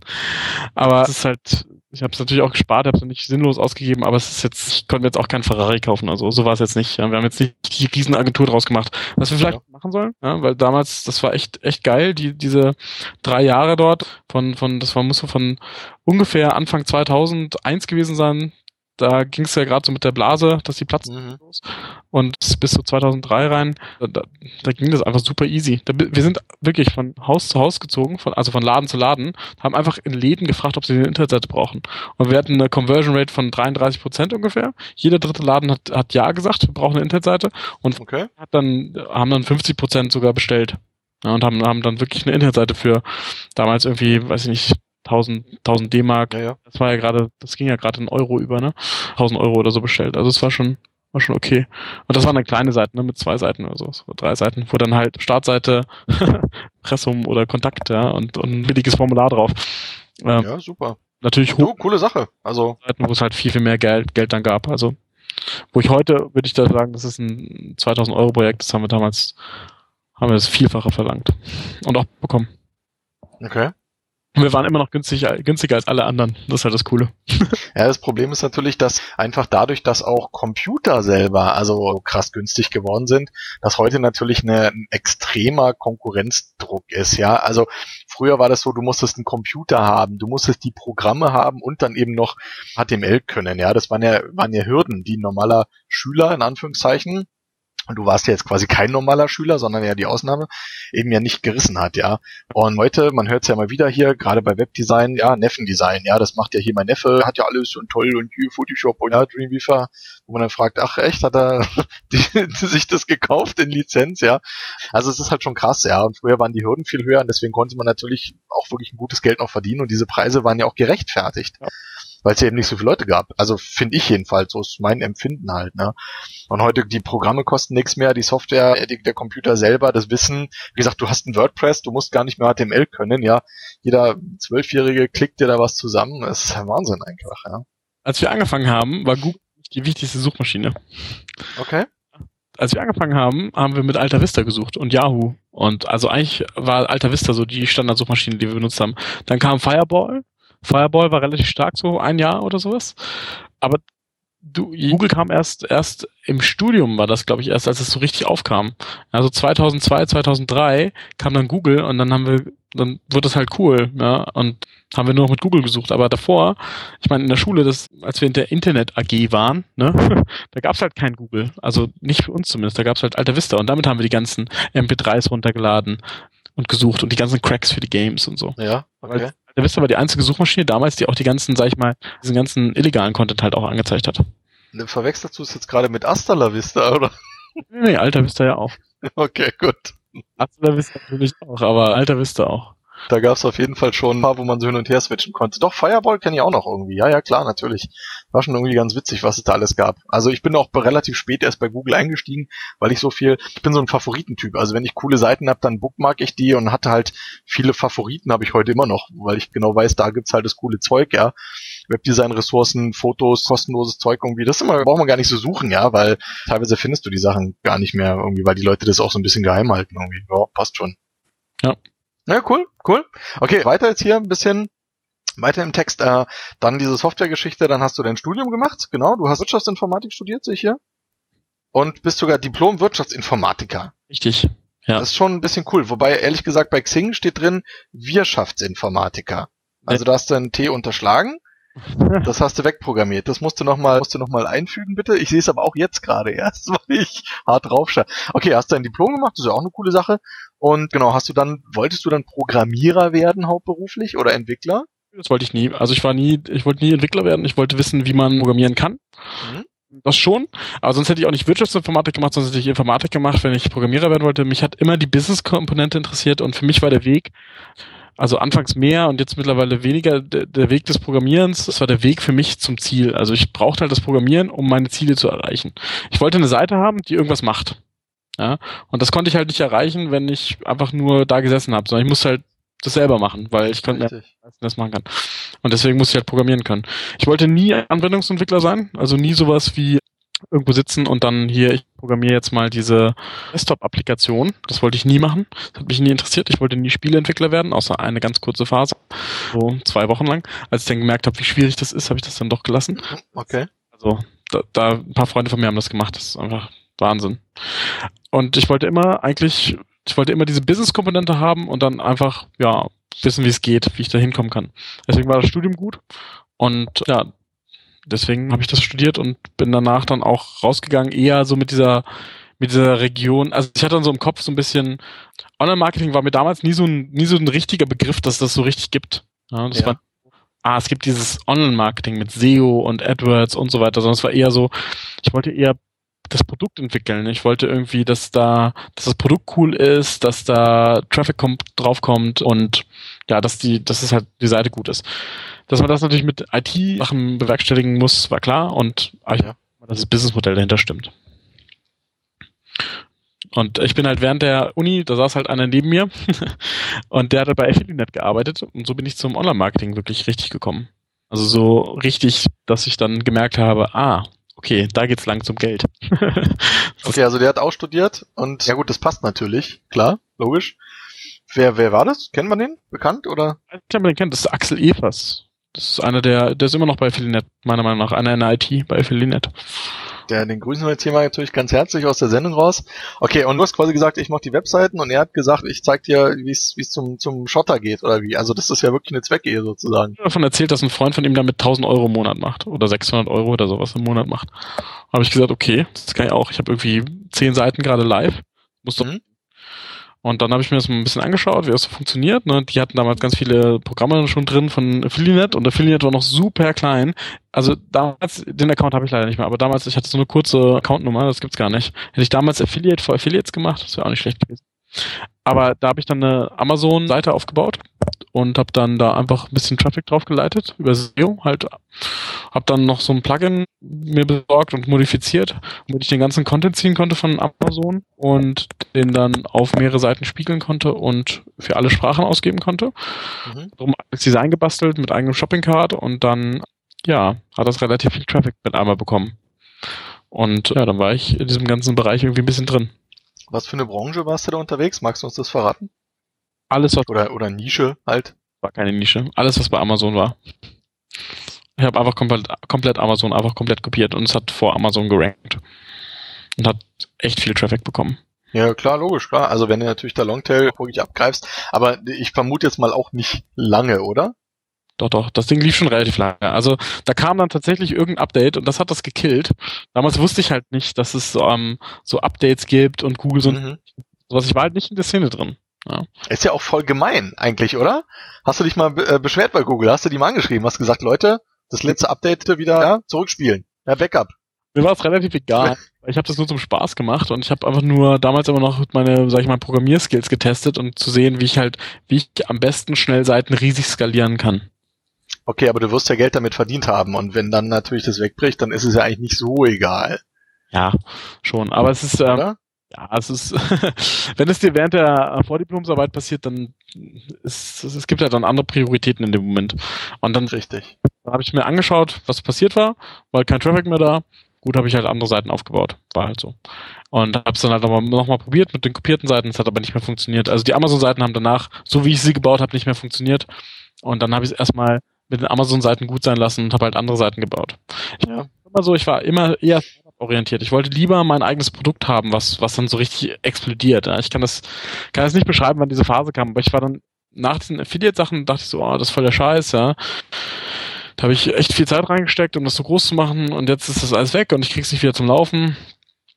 aber es ist halt, ich habe es natürlich auch gespart, habe es nicht sinnlos ausgegeben, aber es ist jetzt, ich konnte jetzt auch keinen Ferrari kaufen. Also so war es jetzt nicht. Ja, wir haben jetzt nicht die Riesenagentur draus gemacht. Was wir vielleicht machen sollen, ja, weil damals, das war echt, echt geil, die, diese drei Jahre dort von, von, das war, muss so von ungefähr Anfang 2001 gewesen sein. Da ging es ja gerade so mit der Blase, dass die Platz Mhm. Und bis zu 2003 rein, da, da, ging das einfach super easy. Da, wir sind wirklich von Haus zu Haus gezogen, von, also von Laden zu Laden, haben einfach in Läden gefragt, ob sie eine Internetseite brauchen. Und wir hatten eine Conversion Rate von 33 Prozent ungefähr. Jeder dritte Laden hat, hat ja gesagt, wir brauchen eine Internetseite und Okay. hat dann, haben dann 50 Prozent sogar bestellt. Ja, und haben, haben dann wirklich eine Internetseite für damals irgendwie, weiß ich nicht, 1000, 1000 D-Mark. Ja, ja. Das war ja gerade, das ging ja gerade in Euro über, ne? 1000 Euro oder so bestellt. Also es war schon, war schon okay. Und das war eine kleine Seite, ne, mit zwei Seiten oder so, so drei Seiten, wo dann halt Startseite, Pressum oder Kontakt, ja, und, und ein billiges Formular drauf. Ähm, Ja, super. Natürlich hoch coole Sache. Also, Seiten, wo es halt viel, viel mehr Geld, Geld dann gab. Also, wo ich heute, würde ich da sagen, das ist ein 2000 Euro Projekt, das haben wir damals, haben wir das Vielfache verlangt. Und auch bekommen. okay. Und wir waren immer noch günstig, günstiger als alle anderen. Das ist halt das Coole. Ja, das Problem ist natürlich, dass einfach dadurch, dass auch Computer selber also krass günstig geworden sind, dass heute natürlich eine, ein extremer Konkurrenzdruck ist, ja. Also früher war das so, du musstest einen Computer haben, du musstest die Programme haben und dann eben noch HTML können, ja. Das waren ja, waren ja Hürden, die ein normaler Schüler in Anführungszeichen und du warst ja jetzt quasi kein normaler Schüler, sondern ja die Ausnahme, eben ja nicht gerissen hat, ja. Und heute, man hört es ja mal wieder hier, gerade bei Webdesign, ja, Neffendesign, ja, das macht ja hier mein Neffe, hat ja alles und toll und Photoshop und ja, Dreamweaver, wo man dann fragt, ach echt, hat er die, sich das gekauft in Lizenz, ja. Also es ist halt schon krass, ja. Und früher waren die Hürden viel höher und deswegen konnte man natürlich auch wirklich ein gutes Geld noch verdienen und diese Preise waren ja auch gerechtfertigt. Ja. Weil es ja eben nicht so viele Leute gab. Also finde ich jedenfalls, so ist mein Empfinden halt, ne. Und heute, die Programme kosten nichts mehr, die Software, die, der Computer selber, das Wissen. Wie gesagt, du hast ein WordPress, du musst gar nicht mehr HTML können, ja. Jeder Zwölfjährige klickt dir da was zusammen. Das ist ja Wahnsinn einfach, ja. Als wir angefangen haben, war Google die wichtigste Suchmaschine. Okay. Als wir angefangen haben, haben wir mit Alta Vista gesucht und Yahoo. Und also eigentlich war Alta Vista so die Standardsuchmaschine, die wir benutzt haben. Dann kam Fireball. Fireball war relativ stark, so ein Jahr oder sowas. Aber du, Google kam erst, erst im Studium war das, glaube ich, erst, als es so richtig aufkam. Also 2002, 2003 kam dann Google und dann haben wir, dann wird das halt cool, ja, und haben wir nur noch mit Google gesucht. Aber davor, ich meine, in der Schule, das, als wir in der Internet AG waren, ne, da gab's halt kein Google. Also nicht für uns zumindest, da gab's halt Alta Vista und damit haben wir die ganzen MP3s runtergeladen und gesucht und die ganzen Cracks für die Games und so. Ja, okay. Alta Vista war die einzige Suchmaschine damals, die auch die ganzen, sag ich mal, diesen ganzen illegalen Content halt auch angezeigt hat. Verwechselst du es jetzt gerade mit Asta La Vista, oder? Nee, Alta Vista ja auch. Okay, gut. Alta Vista natürlich auch, aber Alta Vista auch. Da gab es auf jeden Fall schon ein paar, wo man so hin und her switchen konnte. Doch, Fireball kenne ich auch noch irgendwie. Ja, ja, klar, natürlich. War schon irgendwie ganz witzig, was es da alles gab. Also ich bin auch relativ spät erst bei Google eingestiegen, weil ich so viel, ich bin so ein Favoritentyp. Also wenn ich coole Seiten habe, dann bookmark ich die und hatte halt viele Favoriten, habe ich heute immer noch, weil ich genau weiß, da gibt's halt das coole Zeug, ja. Webdesign-Ressourcen, Fotos, kostenloses Zeug irgendwie. Das immer, braucht man gar nicht so suchen, ja, weil teilweise findest du die Sachen gar nicht mehr irgendwie, weil die Leute das auch so ein bisschen geheim halten irgendwie. Ja, passt schon. Ja. Ja, cool, cool. Okay, weiter jetzt hier ein bisschen weiter im Text. Äh, dann diese Softwaregeschichte, dann hast du dein Studium gemacht. Genau, du hast Wirtschaftsinformatik studiert, sehe ich hier. Und bist sogar Diplom-Wirtschaftsinformatiker. Richtig. Ja. Das ist schon ein bisschen cool. Wobei, ehrlich gesagt, bei Xing steht drin Wirtschaftsinformatiker. Also da hast du einen T unterschlagen. Das hast du wegprogrammiert. Das musst du nochmal, musst du noch mal einfügen, bitte. Ich sehe es aber auch jetzt gerade erst, weil ich hart draufschaue. Okay, hast du ein Diplom gemacht, das ist ja auch eine coole Sache. Und genau, hast du dann, wolltest du dann Programmierer werden hauptberuflich oder Entwickler? Das wollte ich nie. Also ich war nie, ich wollte nie Entwickler werden. Ich wollte wissen, wie man programmieren kann. Mhm. Das schon. Aber sonst hätte ich auch nicht Wirtschaftsinformatik gemacht, sonst hätte ich Informatik gemacht, wenn ich Programmierer werden wollte. Mich hat immer die Business-Komponente interessiert und für mich war der Weg, also anfangs mehr und jetzt mittlerweile weniger der, der Weg des Programmierens. Das war der Weg für mich zum Ziel. Also ich brauchte halt das Programmieren, um meine Ziele zu erreichen. Ich wollte eine Seite haben, die irgendwas macht. Ja, und das konnte ich halt nicht erreichen, wenn ich einfach nur da gesessen habe, sondern ich musste halt das selber machen, weil ich konnte Richtig. das machen kann. Und deswegen musste ich halt programmieren können. Ich wollte nie Anwendungsentwickler sein, also nie sowas wie irgendwo sitzen und dann hier, ich programmiere jetzt mal diese Desktop-Applikation. Das wollte ich nie machen. Das hat mich nie interessiert. Ich wollte nie Spieleentwickler werden, außer eine ganz kurze Phase. So zwei Wochen lang. Als ich dann gemerkt habe, wie schwierig das ist, habe ich das dann doch gelassen. Okay. Also da, da ein paar Freunde von mir haben das gemacht. Das ist einfach Wahnsinn. Und ich wollte immer eigentlich, ich wollte immer diese Business-Komponente haben und dann einfach, ja, wissen, wie es geht, wie ich da hinkommen kann. Deswegen war das Studium gut. Und ja, deswegen habe ich das studiert und bin danach dann auch rausgegangen, eher so mit dieser mit dieser Region. Also ich hatte dann so im Kopf so ein bisschen Online-Marketing war mir damals nie so ein nie so ein richtiger Begriff, dass das so richtig gibt. Ja, das Ja. war ah, es gibt dieses Online-Marketing mit SEO und AdWords und so weiter, sondern es war eher so, ich wollte eher das Produkt entwickeln. Ich wollte irgendwie, dass da, dass das Produkt cool ist, dass da Traffic kommt, draufkommt und ja, dass die, dass es halt die Seite gut ist. Dass man das natürlich mit IT-Sachen bewerkstelligen muss, war klar und ja. dass das Businessmodell dahinter stimmt. Und ich bin halt während der Uni, da saß halt einer neben mir und der hat bei Affiliate gearbeitet und so bin ich zum Online-Marketing wirklich richtig gekommen. Also so richtig, dass ich dann gemerkt habe, ah, okay, da geht's lang zum Geld. okay, also der hat auch studiert und ja gut, das passt natürlich, klar, logisch. Wer, wer war das? Kennt man den? Bekannt oder? Ich habe den kennt, das ist Axel Evers. Das ist einer der, der ist immer noch bei Affiliate, meiner Meinung nach, einer in der IT bei Affiliate. Der, den grüßen wir jetzt hier mal natürlich ganz herzlich aus der Sendung raus. Okay, und du hast quasi gesagt, ich mache die Webseiten und er hat gesagt, ich zeig dir, wie es zum, zum Schotter geht oder wie. Also das ist ja wirklich eine Zweckehe sozusagen. Davon erzählt, dass ein Freund von ihm damit 1000 Euro im Monat macht oder 600 Euro oder sowas im Monat macht. Habe ich gesagt, okay, das kann ich auch. Ich habe irgendwie zehn Seiten gerade live. Muss doch mhm. Und dann habe ich mir das mal ein bisschen angeschaut, wie das so funktioniert. Ne? Die hatten damals ganz viele Programme schon drin von Affiliate und Affiliate war noch super klein. Also damals, den Account habe ich leider nicht mehr, aber damals, ich hatte so eine kurze Accountnummer, das gibt's gar nicht. Hätte ich damals Affiliate für Affiliates gemacht, das wäre auch nicht schlecht gewesen. Aber da habe ich dann eine Amazon-Seite aufgebaut und habe dann da einfach ein bisschen Traffic draufgeleitet über SEO halt. Habe dann noch so ein Plugin mir besorgt und modifiziert, damit ich den ganzen Content ziehen konnte von Amazon und den dann auf mehrere Seiten spiegeln konnte und für alle Sprachen ausgeben konnte. Mhm. Darum als Design gebastelt mit eigenem Shopping Card und dann ja, hat das relativ viel Traffic mit einmal bekommen. Und ja, dann war ich in diesem ganzen Bereich irgendwie ein bisschen drin. Was für eine Branche warst du da unterwegs? Magst du uns das verraten? Alles, was. Oder, oder Nische halt. War keine Nische. Alles, was bei Amazon war. Ich habe einfach komplett, komplett Amazon einfach komplett kopiert und es hat vor Amazon gerankt. Und hat echt viel Traffic bekommen. Ja, klar, logisch, klar. Also wenn du natürlich da Longtail wirklich abgreifst, aber ich vermute jetzt mal auch nicht lange, oder? Doch, doch, das Ding lief schon relativ lange. Also da kam dann tatsächlich irgendein Update und das hat das gekillt. Damals wusste ich halt nicht, dass es ähm, so Updates gibt und Google so mhm. sowas. Ich war halt nicht in der Szene drin. Ja. Ist ja auch voll gemein eigentlich, oder? Hast du dich mal äh, beschwert bei Google? Hast du die mal angeschrieben? Hast gesagt, Leute, das letzte Update wieder ja, zurückspielen. Ja, Backup. Mir war es relativ egal. Ich habe das nur zum Spaß gemacht und ich habe einfach nur damals immer noch meine, sag ich mal, Programmierskills getestet und zu sehen, wie ich halt, wie ich am besten schnell Seiten riesig skalieren kann. Okay, aber du wirst ja Geld damit verdient haben und wenn dann natürlich das wegbricht, dann ist es ja eigentlich nicht so egal. Ja, schon. Aber es ist, ähm, ja, es ist, wenn es dir während der Vordiplomsarbeit passiert, dann ist, es gibt ja dann andere Prioritäten in dem Moment. Und dann, Richtig. Dann habe ich mir angeschaut, was passiert war, weil kein Traffic mehr da. Gut, habe ich halt andere Seiten aufgebaut. War halt so. Und habe es dann halt nochmal noch mal probiert mit den kopierten Seiten. Es hat aber nicht mehr funktioniert. Also die Amazon-Seiten haben danach, so wie ich sie gebaut habe, nicht mehr funktioniert. Und dann habe ich es erstmal mit den Amazon-Seiten gut sein lassen und habe halt andere Seiten gebaut. Ich ja. war immer so, ich war immer eher orientiert. Ich wollte lieber mein eigenes Produkt haben, was, was dann so richtig explodiert. Ich kann das, kann das nicht beschreiben, wann diese Phase kam, aber ich war dann nach diesen Affiliate-Sachen, dachte ich so, oh, das ist voll der Scheiß, ja. Da habe ich echt viel Zeit reingesteckt, um das so groß zu machen und jetzt ist das alles weg und ich krieg's nicht wieder zum Laufen.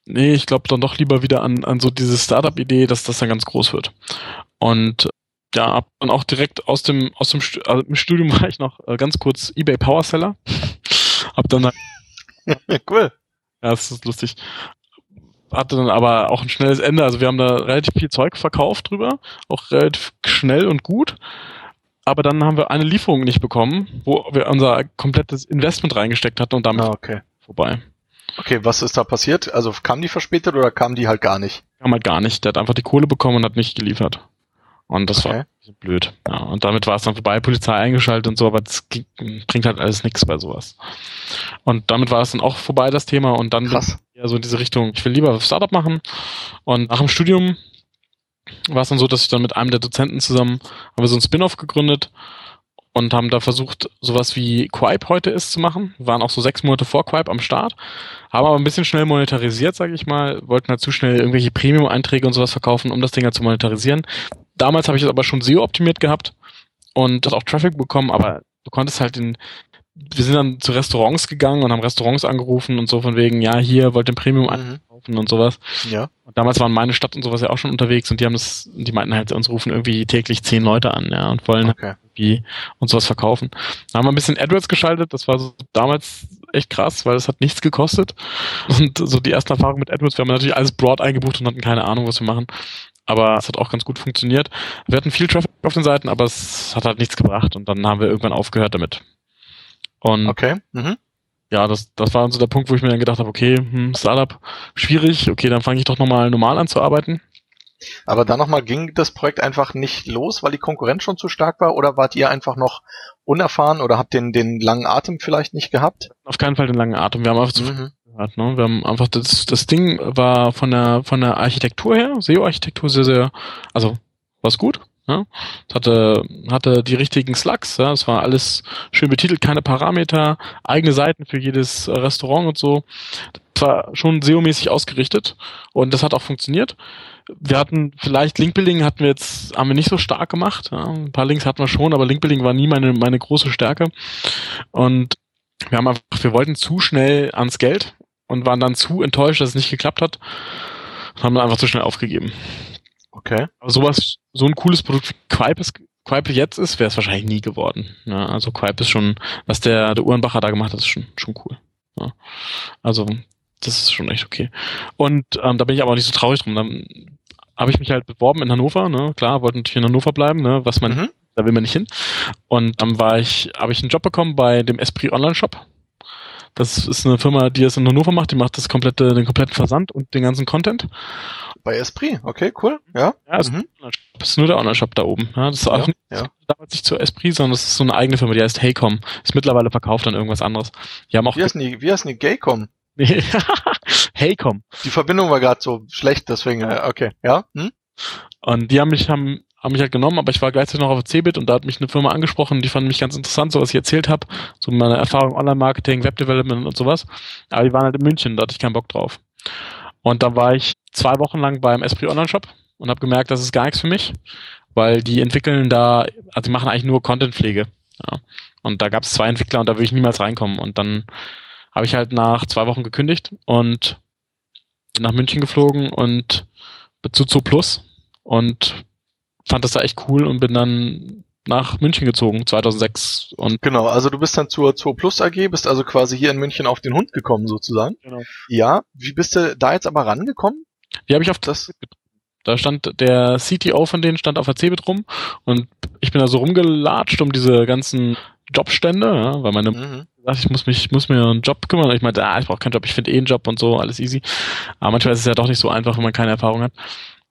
Nee, ich glaube dann doch lieber wieder an, an so diese Startup-Idee, dass das dann ganz groß wird. Und ja, hab dann auch direkt aus dem, aus dem also im Studium war ich noch äh, ganz kurz eBay Power Seller. hab dann cool. Ja, das ist lustig. Hatte dann aber auch ein schnelles Ende. Also wir haben da relativ viel Zeug verkauft drüber, auch relativ schnell und gut. Aber dann haben wir eine Lieferung nicht bekommen, wo wir unser komplettes Investment reingesteckt hatten und damit ah, okay. vorbei. Okay, was ist da passiert? Also kam die verspätet oder kam die halt gar nicht? Kam halt gar nicht. Der hat einfach die Kohle bekommen und hat nicht geliefert. Und das okay. war blöd. Ja, und damit war es dann vorbei, Polizei eingeschaltet und so, aber das bringt halt alles nichts bei sowas. Und damit war es dann auch vorbei, das Thema. Und dann Krass. ja so in diese Richtung, ich will lieber Startup machen. Und nach dem Studium war es dann so, dass ich dann mit einem der Dozenten zusammen haben wir so ein Spin-off gegründet und haben da versucht, sowas wie Quipe heute ist zu machen. Wir waren auch so sechs Monate vor Quipe am Start, haben aber ein bisschen schnell monetarisiert, sage ich mal, wollten halt zu schnell irgendwelche Premium-Einträge und sowas verkaufen, um das Ding halt zu monetarisieren. Damals habe ich es aber schon SEO optimiert gehabt und das auch Traffic bekommen, aber du konntest halt in wir sind dann zu Restaurants gegangen und haben Restaurants angerufen und so von wegen, ja, hier wollt ihr Premium mhm. und sowas. Ja. Und damals waren meine Stadt und sowas ja auch schon unterwegs und die haben das, die meinten halt, uns rufen irgendwie täglich zehn Leute an, ja, und wollen okay. irgendwie uns sowas verkaufen. Da haben wir ein bisschen AdWords geschaltet, das war so damals echt krass, weil es hat nichts gekostet. Und so die ersten Erfahrungen mit AdWords, wir haben natürlich alles broad eingebucht und hatten keine Ahnung, was wir machen. Aber es hat auch ganz gut funktioniert. Wir hatten viel Traffic auf den Seiten, aber es hat halt nichts gebracht und dann haben wir irgendwann aufgehört damit. Und okay. Mhm. ja, das, das war so der Punkt, wo ich mir dann gedacht habe, okay, hm, Startup, schwierig, okay, dann fange ich doch nochmal normal an zu arbeiten. Aber dann nochmal ging das Projekt einfach nicht los, weil die Konkurrenz schon zu stark war oder wart ihr einfach noch unerfahren oder habt den, den langen Atem vielleicht nicht gehabt? Auf keinen Fall den langen Atem. Wir haben einfach zu gehört, ne? Wir haben einfach das, das Ding war von der von der Architektur her, SEO-Architektur sehr, sehr, also war's gut. Ja, es hatte, hatte die richtigen Slugs, ja, es war alles schön betitelt, keine Parameter, eigene Seiten für jedes Restaurant und so. Das war schon SEO-mäßig ausgerichtet und das hat auch funktioniert wir hatten vielleicht Linkbuilding hatten wir jetzt, haben wir nicht so stark gemacht. Ja. Ein paar Links hatten wir schon, aber Linkbuilding war nie meine, meine große Stärke. Und wir haben einfach, wir wollten zu schnell ans Geld und waren dann zu enttäuscht, dass es nicht geklappt hat und haben dann einfach zu schnell aufgegeben. Okay. Aber sowas, so ein cooles Produkt wie Quipe, ist, Quipe jetzt ist, wäre es wahrscheinlich nie geworden. Ja, also Quipe ist schon, was der, der Uhrenbacher da gemacht hat, ist schon, schon cool. Ja. Also das ist schon echt okay. Und ähm, da bin ich aber auch nicht so traurig drum. Dann habe ich mich halt beworben in Hannover, ne? Klar, wollte natürlich in Hannover bleiben, ne? Was man, mhm. da will man nicht hin. Und dann war ich, habe ich einen Job bekommen bei dem Esprit Online Shop. Das ist eine Firma, die es in Hannover macht, die macht das komplette, den kompletten Versand und den ganzen Content. Bei Esprit, okay, cool, ja. Ja, ist, mhm. ist nur der Online-Shop da oben. Ja, das ist auch ja, nicht, ja. damals nicht zur Esprit, sondern das ist so eine eigene Firma, die heißt Heycom. Ist mittlerweile verkauft an irgendwas anderes. Die haben auch. Wie heißt die, wie heißt die Gaycom? hey, komm. Die Verbindung war gerade so schlecht, deswegen, äh, okay, ja. Hm? Und die haben mich, haben, haben mich halt genommen, aber ich war gleichzeitig noch auf Cebit und da hat mich eine Firma angesprochen, die fanden mich ganz interessant, so was ich erzählt habe, so meine Erfahrung Online-Marketing, Web-Development und sowas. Aber die waren halt in München, da hatte ich keinen Bock drauf. Und da war ich zwei Wochen lang beim Esprit Online-Shop und habe gemerkt, das ist gar nichts für mich, weil die entwickeln da, also die machen eigentlich nur Content-Pflege. Ja. Und da gab es zwei Entwickler und da würde ich niemals reinkommen. Und dann habe ich halt nach zwei Wochen gekündigt und nach München geflogen und zu Plus und fand das da echt cool und bin dann nach München gezogen, 2006. Und genau, also du bist dann zur Zoo Plus AG, bist also quasi hier in München auf den Hund gekommen sozusagen. Genau. Ja, wie bist du da jetzt aber rangekommen? Wie habe ich auf das da stand der CTO von denen stand auf der CeBIT rum und ich bin da so rumgelatscht um diese ganzen Jobstände, ja, weil meine mhm ich muss mich, muss mir einen Job kümmern. Und ich meinte, ah, ich brauche keinen Job, ich finde eh einen Job und so, alles easy. Aber manchmal ist es ja doch nicht so einfach, wenn man keine Erfahrung hat.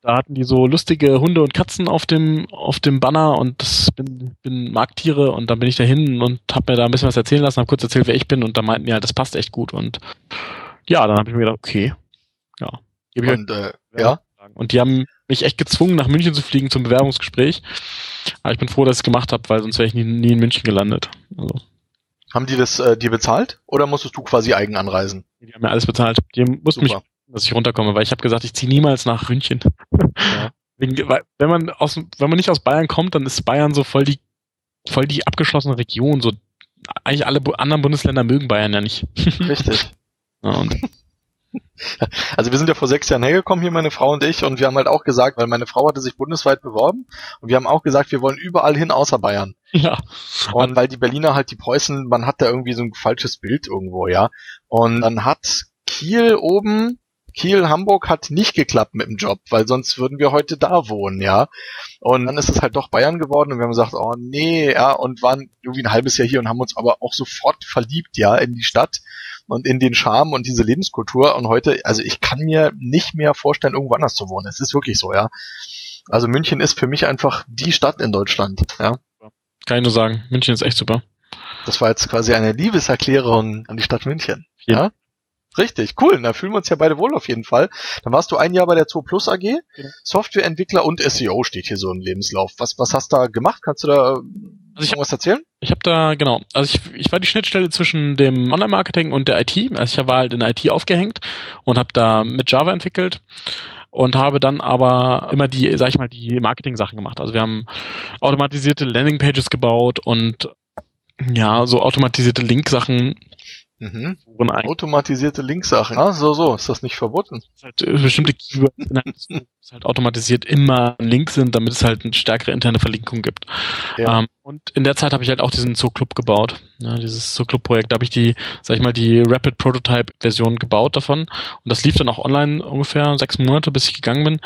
Da hatten die so lustige Hunde und Katzen auf dem auf dem Banner und das bin, bin mag Tiere und dann bin ich da hin und habe mir da ein bisschen was erzählen lassen, habe kurz erzählt, wer ich bin und da meinten die halt, das passt echt gut und ja, dann habe ich mir gedacht, okay, ja. Und, äh, ja. Und die haben mich echt gezwungen, nach München zu fliegen zum Bewerbungsgespräch. Aber ich bin froh, dass ich es gemacht habe, weil sonst wäre ich nie, nie in München gelandet. Also. Haben die das äh, dir bezahlt oder musstest du quasi eigen anreisen? Die haben mir alles bezahlt. Die mussten mich, dass ich runterkomme, weil ich habe gesagt, ich ziehe niemals nach München. Ja. Wenn man aus, wenn man nicht aus Bayern kommt, dann ist Bayern so voll die, voll die abgeschlossene Region. So eigentlich alle anderen Bundesländer mögen Bayern ja nicht. Richtig. Ja, also wir sind ja vor sechs Jahren hergekommen hier, meine Frau und ich, und wir haben halt auch gesagt, weil meine Frau hatte sich bundesweit beworben und wir haben auch gesagt, wir wollen überall hin außer Bayern. Ja. Und weil die Berliner halt die Preußen, man hat da irgendwie so ein falsches Bild irgendwo, ja. Und dann hat Kiel oben, Kiel, Hamburg hat nicht geklappt mit dem Job, weil sonst würden wir heute da wohnen, ja. Und dann ist es halt doch Bayern geworden und wir haben gesagt, oh nee, ja, und waren irgendwie ein halbes Jahr hier und haben uns aber auch sofort verliebt, ja, in die Stadt und in den Charme und diese Lebenskultur. Und heute, also ich kann mir nicht mehr vorstellen, irgendwo anders zu wohnen. Es ist wirklich so, ja. Also München ist für mich einfach die Stadt in Deutschland, ja. Kann ich nur sagen, München ist echt super. Das war jetzt quasi eine Liebeserklärung an die Stadt München. Ja. ja? Richtig, cool. Da fühlen wir uns ja beide wohl auf jeden Fall. Dann warst du ein Jahr bei der Zoo Plus AG. Ja. Softwareentwickler und SEO steht hier so im Lebenslauf. Was, was hast du da gemacht? Kannst du da also ich was erzählen? Ich habe da, genau, also ich, ich war die Schnittstelle zwischen dem Online-Marketing und der IT. Also ich war halt in der IT aufgehängt und habe da mit Java entwickelt und habe dann aber immer die, sag ich mal, die Marketing-Sachen gemacht. Also wir haben automatisierte Landing-Pages gebaut und ja, so automatisierte Link-Sachen Mhm. Automatisierte Linksachen. Ah, so, so. Ist das nicht verboten? Halt, äh, bestimmte Keywords halt automatisiert immer ein Link sind, damit es halt eine stärkere interne Verlinkung gibt. Ja. Ähm, und in der Zeit habe ich halt auch diesen Zoo-Club gebaut. Ja, dieses Zoo-Club-Projekt. Da habe ich die, sag ich mal, die Rapid Prototype-Version gebaut davon. Und das lief dann auch online ungefähr sechs Monate, bis ich gegangen bin.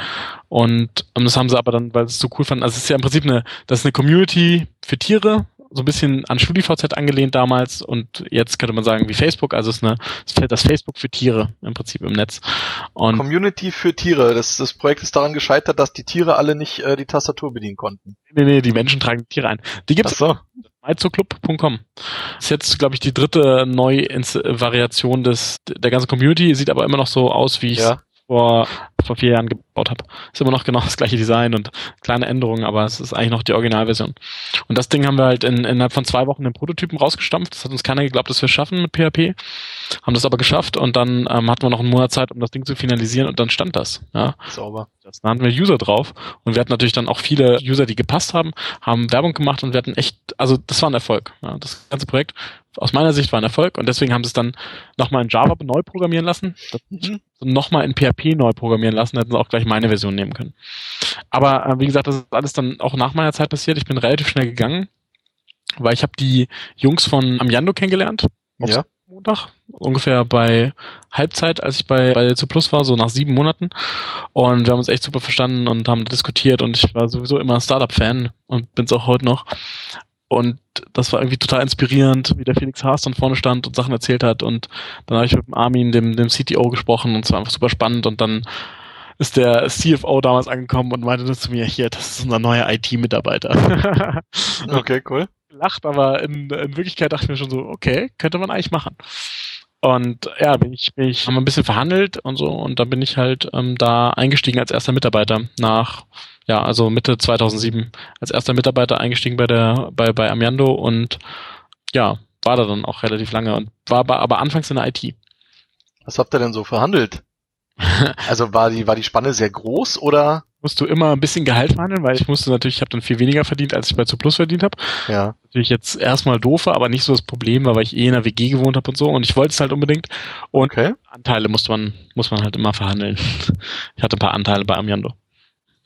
Und, und das haben sie aber dann, weil sie es so cool fanden. Also es ist ja im Prinzip eine, das ist eine Community für Tiere, so ein bisschen an StudiVZ angelehnt damals und jetzt könnte man sagen wie Facebook, also es ist eine, das Facebook für Tiere im Prinzip im Netz. Und Community für Tiere, das, das Projekt ist daran gescheitert, dass die Tiere alle nicht äh, die Tastatur bedienen konnten. Nee, nee, die Menschen tragen die Tiere ein. Die gibt's Ach so. myzoclub.com. Ist jetzt, glaube ich, die dritte Neu-Variation des der ganzen Community, sieht aber immer noch so aus, wie ich ja vor, vor vier Jahren gebaut habe. Ist immer noch genau das gleiche Design und kleine Änderungen, aber es ist eigentlich noch die Originalversion. Und das Ding haben wir halt in, innerhalb von zwei Wochen den Prototypen rausgestampft. Das hat uns keiner geglaubt, dass wir es schaffen mit PHP. Haben das aber geschafft und dann ähm, hatten wir noch einen Monat Zeit, um das Ding zu finalisieren und dann stand das. Ja. Sauber. Das, dann hatten wir User drauf und wir hatten natürlich dann auch viele User, die gepasst haben, haben Werbung gemacht und wir hatten echt, also das war ein Erfolg. Ja. Das ganze Projekt aus meiner Sicht war ein Erfolg und deswegen haben sie es dann nochmal in Java neu programmieren lassen, mhm. nochmal in PHP neu programmieren lassen, hätten sie auch gleich meine Version nehmen können. Aber äh, wie gesagt, das ist alles dann auch nach meiner Zeit passiert. Ich bin relativ schnell gegangen, weil ich habe die Jungs von Amiando kennengelernt. Ja. Montag, ungefähr bei Halbzeit, als ich bei, bei zu Plus war, so nach sieben Monaten. Und wir haben uns echt super verstanden und haben diskutiert und ich war sowieso immer Startup-Fan und bin es auch heute noch. Und das war irgendwie total inspirierend, wie der Felix Haas dann vorne stand und Sachen erzählt hat. Und dann habe ich mit dem Armin, dem, dem CTO, gesprochen und es war einfach super spannend. Und dann ist der CFO damals angekommen und meinte zu mir, hier, das ist unser neuer IT-Mitarbeiter. okay, cool. Lacht, aber in, in Wirklichkeit dachte ich mir schon so, okay, könnte man eigentlich machen. Und ja, bin ich, bin ich, haben wir ein bisschen verhandelt und so und dann bin ich halt ähm, da eingestiegen als erster Mitarbeiter nach ja, also Mitte 2007 als erster Mitarbeiter eingestiegen bei der, bei, bei Amiando und ja, war da dann auch relativ lange und war aber, aber anfangs in der IT. Was habt ihr denn so verhandelt? also war die, war die Spanne sehr groß oder? Musst du immer ein bisschen Gehalt verhandeln, weil ich musste natürlich, ich habe dann viel weniger verdient, als ich bei Zuplus verdient habe. Ja. Natürlich jetzt erstmal doof, aber nicht so das Problem war, weil ich eh in einer WG gewohnt habe und so und ich wollte es halt unbedingt. Und okay. Anteile musste man, muss man halt immer verhandeln. Ich hatte ein paar Anteile bei Amiando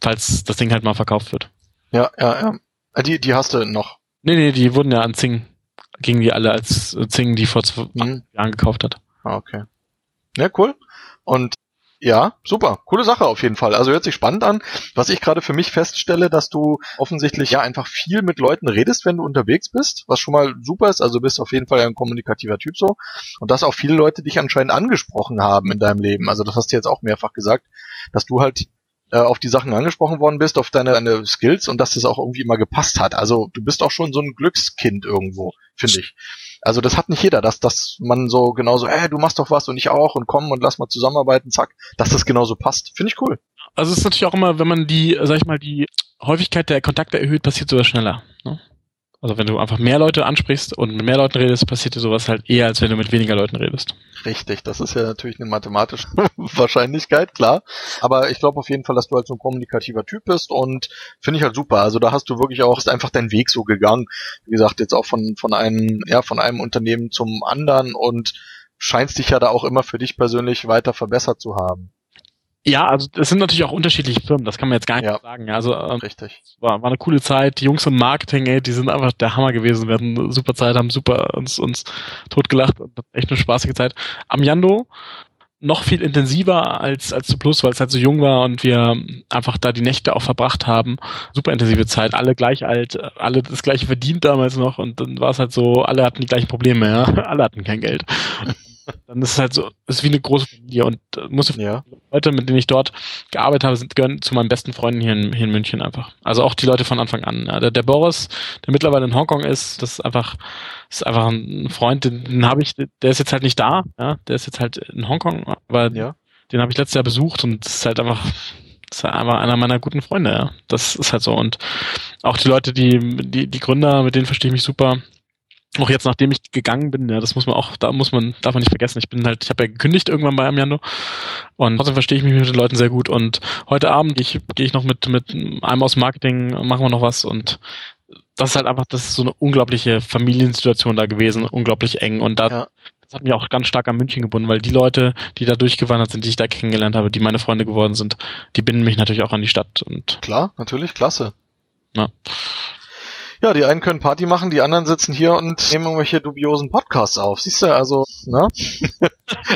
falls das Ding halt mal verkauft wird. Ja, ja, ja. Ah, die, die hast du noch. Nee, nee, die wurden ja an Zing, gingen die alle als Zing, die vor zwei mhm. Jahren gekauft hat. Ah, okay. Ja, cool. Und ja, super. Coole Sache auf jeden Fall. Also hört sich spannend an. Was ich gerade für mich feststelle, dass du offensichtlich ja einfach viel mit Leuten redest, wenn du unterwegs bist, was schon mal super ist. Also bist auf jeden Fall ein kommunikativer Typ so. Und dass auch viele Leute dich anscheinend angesprochen haben in deinem Leben. Also das hast du jetzt auch mehrfach gesagt, dass du halt äh, auf die Sachen angesprochen worden bist, auf deine, deine Skills und dass das auch irgendwie immer gepasst hat. Also du bist auch schon so ein Glückskind irgendwo, finde ich. Also das hat nicht jeder, dass, dass man so genauso, ey, du machst doch was und ich auch und komm und lass mal zusammenarbeiten, zack, dass das genauso passt. Finde ich cool. Also es ist natürlich auch immer, wenn man die, sag ich mal, die Häufigkeit der Kontakte erhöht, passiert sowas schneller. Also wenn du einfach mehr Leute ansprichst und mit mehr Leuten redest, passiert dir sowas halt eher, als wenn du mit weniger Leuten redest. Richtig, das ist ja natürlich eine mathematische Wahrscheinlichkeit, klar. Aber ich glaube auf jeden Fall, dass du halt so ein kommunikativer Typ bist und finde ich halt super. Also da hast du wirklich auch, ist einfach dein Weg so gegangen. Wie gesagt, jetzt auch von, von einem, ja, von einem Unternehmen zum anderen und scheinst dich ja da auch immer für dich persönlich weiter verbessert zu haben. Ja, also es sind natürlich auch unterschiedliche Firmen, das kann man jetzt gar nicht ja, sagen. Also ähm, richtig. War, war eine coole Zeit. Die Jungs im Marketing, ey, die sind einfach der Hammer gewesen. Wir hatten eine super Zeit, haben super uns uns totgelacht echt eine spaßige Zeit. Am Yando noch viel intensiver als als zu Plus, weil es halt so jung war und wir einfach da die Nächte auch verbracht haben. Super intensive Zeit, alle gleich alt, alle das gleiche verdient damals noch und dann war es halt so, alle hatten die gleichen Probleme, ja, alle hatten kein Geld. Dann ist es halt so, ist wie eine große Familie und äh, muss ja. Leute, mit denen ich dort gearbeitet habe, sind gehören zu meinen besten Freunden hier in, hier in München einfach. Also auch die Leute von Anfang an. Ja. Der, der Boris, der mittlerweile in Hongkong ist, das ist einfach, ist einfach ein Freund, den, den habe ich, der ist jetzt halt nicht da, ja, der ist jetzt halt in Hongkong, aber ja. den habe ich letztes Jahr besucht und das ist halt einfach das ist einfach einer meiner guten Freunde, ja. Das ist halt so. Und auch die Leute, die, die, die Gründer, mit denen verstehe ich mich super auch jetzt, nachdem ich gegangen bin, ja, das muss man auch, da muss man, darf man nicht vergessen, ich bin halt, ich habe ja gekündigt irgendwann bei Amiando und trotzdem verstehe ich mich mit den Leuten sehr gut und heute Abend gehe ich, gehe ich noch mit, mit einem aus Marketing, machen wir noch was und das ist halt einfach, das ist so eine unglaubliche Familiensituation da gewesen, unglaublich eng und da ja. das hat mich auch ganz stark an München gebunden, weil die Leute, die da durchgewandert sind, die ich da kennengelernt habe, die meine Freunde geworden sind, die binden mich natürlich auch an die Stadt und. Klar, natürlich, klasse. Ja. Ja, die einen können Party machen, die anderen sitzen hier und nehmen irgendwelche dubiosen Podcasts auf. Siehst du, also, ne?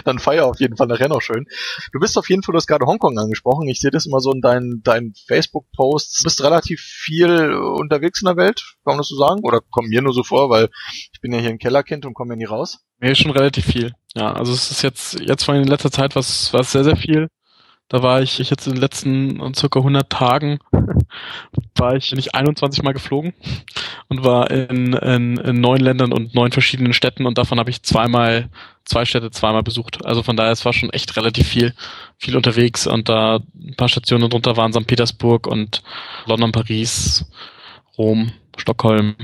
Dann feier auf jeden Fall nachher noch schön. Du bist auf jeden Fall, du hast gerade Hongkong angesprochen. Ich sehe das immer so in deinen, deinen Facebook-Posts. Du bist relativ viel unterwegs in der Welt, kann man das so sagen? Oder kommt mir nur so vor, weil ich bin ja hier ein Kellerkind und komme ja nie raus. Ist schon relativ viel. Ja, also es ist jetzt, jetzt vor allem in letzter Zeit was, was sehr, sehr viel. Da war ich, ich jetzt in den letzten circa 100 Tagen, war ich nicht 21 Mal geflogen und war in, in, in neun Ländern und neun verschiedenen Städten und davon habe ich zweimal, zwei Städte zweimal besucht. Also von daher, es war schon echt relativ viel, viel unterwegs und da ein paar Stationen drunter waren St. Petersburg und London, Paris, Rom, Stockholm.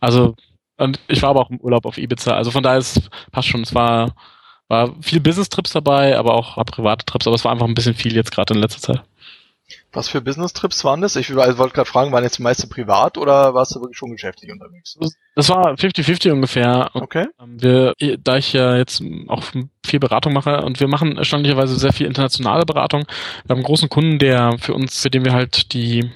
Also, und ich war aber auch im Urlaub auf Ibiza. Also von daher, es passt schon. Es war, war viel Business-Trips dabei, aber auch private Trips, aber es war einfach ein bisschen viel jetzt gerade in letzter Zeit. Was für Business-Trips waren das? Ich wollte gerade fragen, waren jetzt die meiste privat oder warst du wirklich schon geschäftlich unterwegs? Das war 50-50 ungefähr. Okay. Ähm, wir, da ich ja jetzt auch viel Beratung mache und wir machen erstaunlicherweise sehr viel internationale Beratung. Wir haben einen großen Kunden, der für uns, für den wir halt die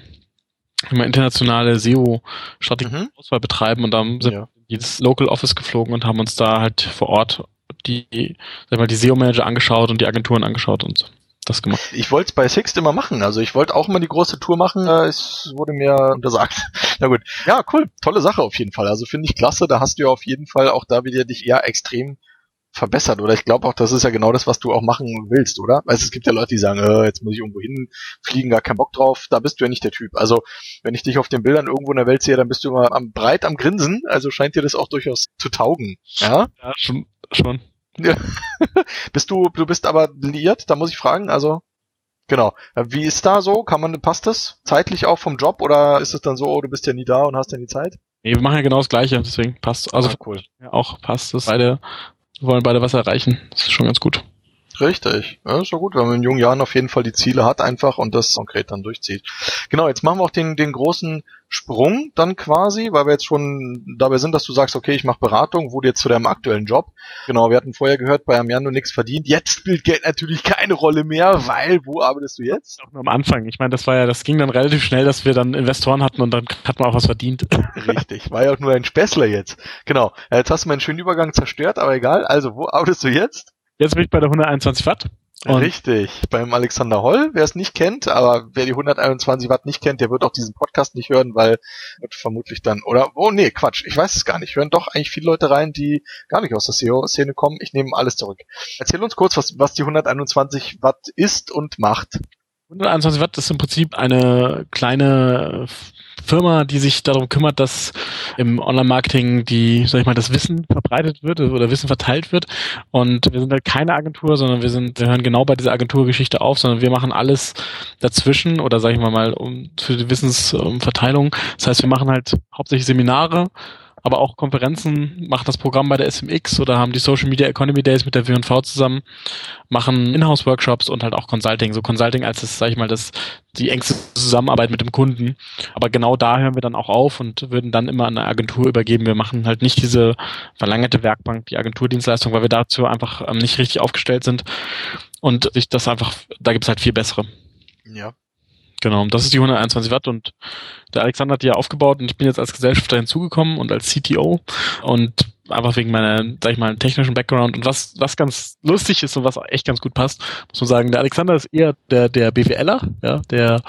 immer internationale SEO-Strategie-Auswahl mhm. betreiben und da sind ja. wir ins Local Office geflogen und haben uns da halt vor Ort die, sag mal, die SEO-Manager angeschaut und die Agenturen angeschaut und das gemacht. Ich wollte es bei Sixt immer machen. Also ich wollte auch immer die große Tour machen. Äh, es wurde mir untersagt. Na gut. Ja, cool. Tolle Sache auf jeden Fall. Also finde ich klasse. Da hast du ja auf jeden Fall auch da wieder dich eher extrem verbessert. Oder ich glaube auch, das ist ja genau das, was du auch machen willst, oder? Also es gibt ja Leute, die sagen, äh, jetzt muss ich irgendwo hinfliegen, gar keinen Bock drauf. Da bist du ja nicht der Typ. Also wenn ich dich auf den Bildern irgendwo in der Welt sehe, dann bist du immer am, breit am Grinsen. Also scheint dir das auch durchaus zu taugen. Ja, ja schon. schon. Bist du, du bist aber liiert, da muss ich fragen, also Genau. Wie ist da so? Kann man, passt das zeitlich auch vom Job oder ist es dann so, oh, du bist ja nie da und hast ja nie Zeit? Nee, wir machen ja genau das Gleiche, deswegen passt. Also ah, cool. Ja, auch passt es. Beide wollen beide was erreichen. Das ist schon ganz gut. Richtig. Ja, ist doch gut, wenn man in jungen Jahren auf jeden Fall die Ziele hat einfach und das konkret dann durchzieht. Genau, jetzt machen wir auch den, den großen Sprung dann quasi, weil wir jetzt schon dabei sind, dass du sagst, okay, ich mache Beratung, wurde jetzt zu deinem aktuellen Job. Genau, wir hatten vorher gehört, bei Amiando nichts verdient. Jetzt spielt Geld natürlich keine Rolle mehr, weil wo arbeitest du jetzt? Auch nur am Anfang. Ich meine, das war ja, das ging dann relativ schnell, dass wir dann Investoren hatten und dann hat man auch was verdient. Richtig, war ja auch nur ein Späßler jetzt. Genau. Jetzt hast du meinen schönen Übergang zerstört, aber egal. Also, wo arbeitest du jetzt? Jetzt bin ich bei der 121 Watt. Und Richtig, beim Alexander Holl, wer es nicht kennt, aber wer die 121 Watt nicht kennt, der wird auch diesen Podcast nicht hören, weil vermutlich dann, oder, oh nee, Quatsch, ich weiß es gar nicht, hören doch eigentlich viele Leute rein, die gar nicht aus der SEO-Szene kommen. Ich nehme alles zurück. Erzähl uns kurz, was, was die 121 Watt ist und macht. 121 Watt ist im Prinzip eine kleine Firma, die sich darum kümmert, dass im Online-Marketing die, sag ich mal, das Wissen verbreitet wird oder Wissen verteilt wird. Und wir sind halt keine Agentur, sondern wir sind, wir hören genau bei dieser Agenturgeschichte auf, sondern wir machen alles dazwischen oder sag ich mal mal um, für die Wissensverteilung. Das heißt, wir machen halt hauptsächlich Seminare, aber auch Konferenzen, machen das Programm bei der SMX oder haben die Social Media Economy Days mit der W&V zusammen, machen Inhouse-Workshops und halt auch Consulting. So Consulting als das, sag ich mal, das, die engste Zusammenarbeit mit dem Kunden. Aber genau da hören wir dann auch auf und würden dann immer an eine Agentur übergeben. Wir machen halt nicht diese verlängerte Werkbank, die Agenturdienstleistung, weil wir dazu einfach ähm, nicht richtig aufgestellt sind. Und sich das einfach, da gibt es halt viel bessere. Ja. Genau, das ist die 121 Watt und der Alexander hat die ja aufgebaut und ich bin jetzt als Gesellschafter hinzugekommen und als CTO und einfach wegen meiner, sag ich mal, technischen Background und was, was ganz lustig ist und was echt ganz gut passt, muss man sagen, der Alexander ist eher der, der BWLer, ja, der,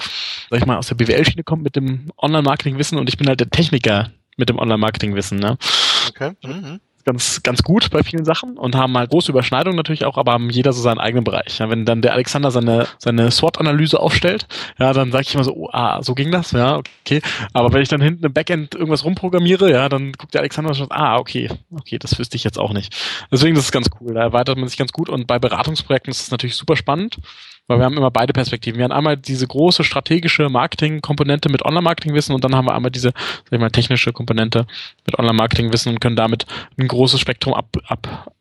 sag ich mal, aus der BWL-Schiene kommt mit dem Online-Marketing-Wissen und ich bin halt der Techniker mit dem Online-Marketing-Wissen, ne? Okay. Mhm ganz, ganz gut bei vielen Sachen und haben halt große Überschneidungen natürlich auch, aber haben jeder so seinen eigenen Bereich. Ja, wenn dann der Alexander seine, seine SWOT-Analyse aufstellt, ja, dann sage ich immer so, oh, ah, so ging das, ja, okay. Aber wenn ich dann hinten im Backend irgendwas rumprogrammiere, ja, dann guckt der Alexander schon, ah, okay, okay, das wüsste ich jetzt auch nicht. Deswegen, das ist ganz cool. Da erweitert man sich ganz gut und bei Beratungsprojekten ist es natürlich super spannend, weil wir haben immer beide Perspektiven. Wir haben einmal diese große strategische Marketing-Komponente mit Online-Marketing-Wissen und dann haben wir einmal diese, sag ich mal, technische Komponente mit Online-Marketing-Wissen und können damit ein großes Spektrum ab, ab,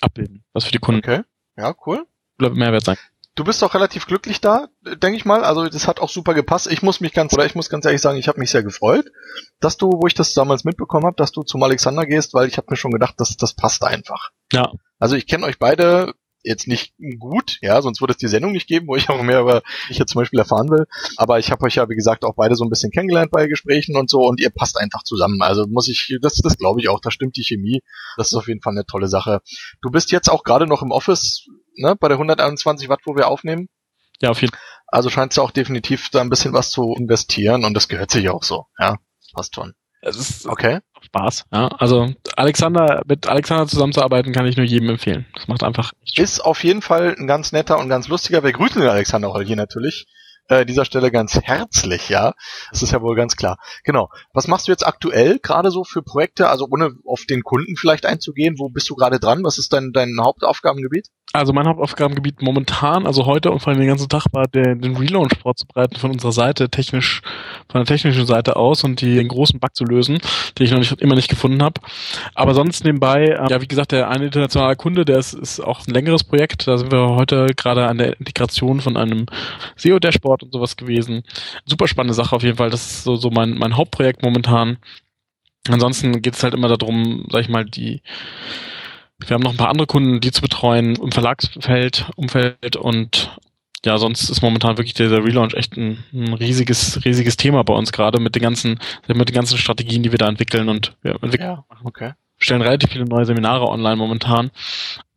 abbilden, was für die Kunden okay. ja, cool. Mehrwert sein. Du bist doch relativ glücklich da, denke ich mal. Also das hat auch super gepasst. Ich muss mich ganz, oder ich muss ganz ehrlich sagen, ich habe mich sehr gefreut, dass du, wo ich das damals mitbekommen habe, dass du zum Alexander gehst, weil ich habe mir schon gedacht, dass das passt einfach. Ja. Also ich kenne euch beide jetzt nicht gut, ja, sonst würde es die Sendung nicht geben, wo ich auch mehr über ich jetzt zum Beispiel erfahren will. Aber ich habe euch ja, wie gesagt, auch beide so ein bisschen kennengelernt bei Gesprächen und so und ihr passt einfach zusammen. Also muss ich, das, das glaube ich auch, da stimmt die Chemie. Das ist auf jeden Fall eine tolle Sache. Du bist jetzt auch gerade noch im Office, ne, bei der 121 Watt, wo wir aufnehmen. Ja, auf jeden Fall. Also scheinst du auch definitiv da ein bisschen was zu investieren und das gehört sich auch so, ja. Passt schon. Es ist okay. Spaß. Ja, also Alexander, mit Alexander zusammenzuarbeiten kann ich nur jedem empfehlen. Das macht einfach. Ist auf jeden Fall ein ganz netter und ganz lustiger. Wir grüßen den Alexander hier natürlich äh, dieser Stelle ganz herzlich, ja. Das ist ja wohl ganz klar. Genau. Was machst du jetzt aktuell gerade so für Projekte? Also ohne auf den Kunden vielleicht einzugehen, wo bist du gerade dran? Was ist dein, dein Hauptaufgabengebiet? Also mein Hauptaufgabengebiet momentan, also heute und vor allem den ganzen Tag war der, den Relaunch vorzubereiten von unserer Seite, technisch, von der technischen Seite aus und die, den großen Bug zu lösen, den ich noch nicht, immer nicht gefunden habe. Aber sonst nebenbei, äh, ja wie gesagt, der eine internationale Kunde, der ist, ist auch ein längeres Projekt. Da sind wir heute gerade an der Integration von einem SEO-Dashboard und sowas gewesen. Super spannende Sache auf jeden Fall. Das ist so, so mein, mein Hauptprojekt momentan. Ansonsten geht es halt immer darum, sag ich mal, die wir haben noch ein paar andere Kunden, die zu betreuen im Verlagsfeld, Umfeld und ja, sonst ist momentan wirklich der, der Relaunch echt ein, ein, riesiges, riesiges Thema bei uns gerade mit den ganzen, mit den ganzen Strategien, die wir da entwickeln und wir entwickeln, ja, okay. stellen relativ viele neue Seminare online momentan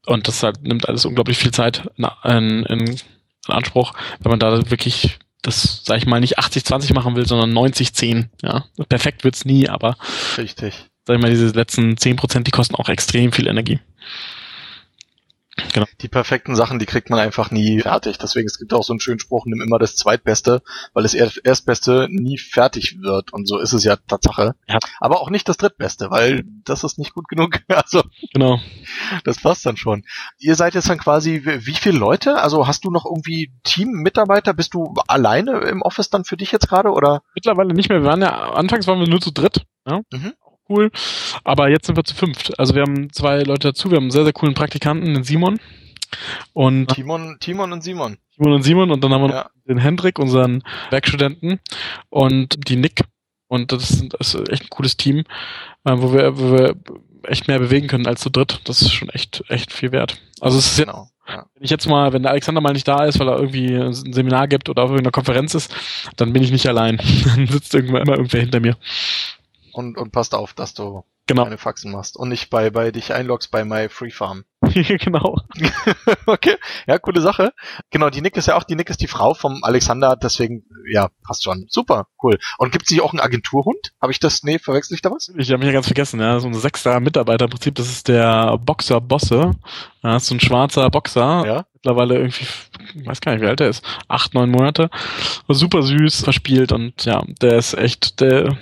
und das halt, nimmt alles unglaublich viel Zeit in, in, in Anspruch, wenn man da wirklich das, sag ich mal, nicht 80-20 machen will, sondern 90-10. Ja, perfekt wird's nie, aber richtig sag ich mal, diese letzten zehn Prozent, die kosten auch extrem viel Energie. Genau. Die perfekten Sachen, die kriegt man einfach nie fertig. Deswegen, es gibt auch so einen schönen Spruch, nimm immer das Zweitbeste, weil das Erstbeste nie fertig wird. Und so ist es ja Tatsache. Ja. Aber auch nicht das Drittbeste, weil das ist nicht gut genug. Also, genau. Das passt dann schon. Ihr seid jetzt dann quasi, wie viele Leute? Also hast du noch irgendwie Team-Mitarbeiter? Bist du alleine im Office dann für dich jetzt gerade, oder? Mittlerweile nicht mehr. Wir waren ja, anfangs waren wir nur zu dritt. Ja? Mhm cool. Aber jetzt sind wir zu fünft. Also wir haben zwei Leute dazu. Wir haben einen sehr, sehr coolen Praktikanten, den Simon. Und Timon, Timon und Simon. Timon und Simon und dann haben wir ja. den Hendrik, unseren Werkstudenten und die Nick. Und das ist, das ist echt ein cooles Team, äh, wo wir, wo wir echt mehr bewegen können als zu dritt. Das ist schon echt, echt viel wert. Also es ist genau. Ja. Wenn ich jetzt mal, wenn der Alexander mal nicht da ist, weil er irgendwie ein Seminar gibt oder auf irgendeiner Konferenz ist, dann bin ich nicht allein. dann sitzt irgendwann immer irgendwer hinter mir und, und passt auf, dass du genau. keine Faxen machst und nicht bei, bei dich einloggst bei My Free Farm. genau. okay, ja, coole Sache. Genau, die Nick ist ja auch, die Nick ist die Frau vom Alexander, deswegen, ja, passt schon. Super, cool. Und gibt es nicht auch einen Agenturhund? Habe ich das, nee, verwechsel ich da was? Ich habe mich ja ganz vergessen, ja, so ein sechster Mitarbeiter im Prinzip, das ist der Boxer Bosse. Ja, ist so ein schwarzer Boxer. Ja. Mittlerweile irgendwie, ich weiß gar nicht, wie alt er ist. Acht, neun Monate. Super süß, verspielt und ja, der ist echt, der,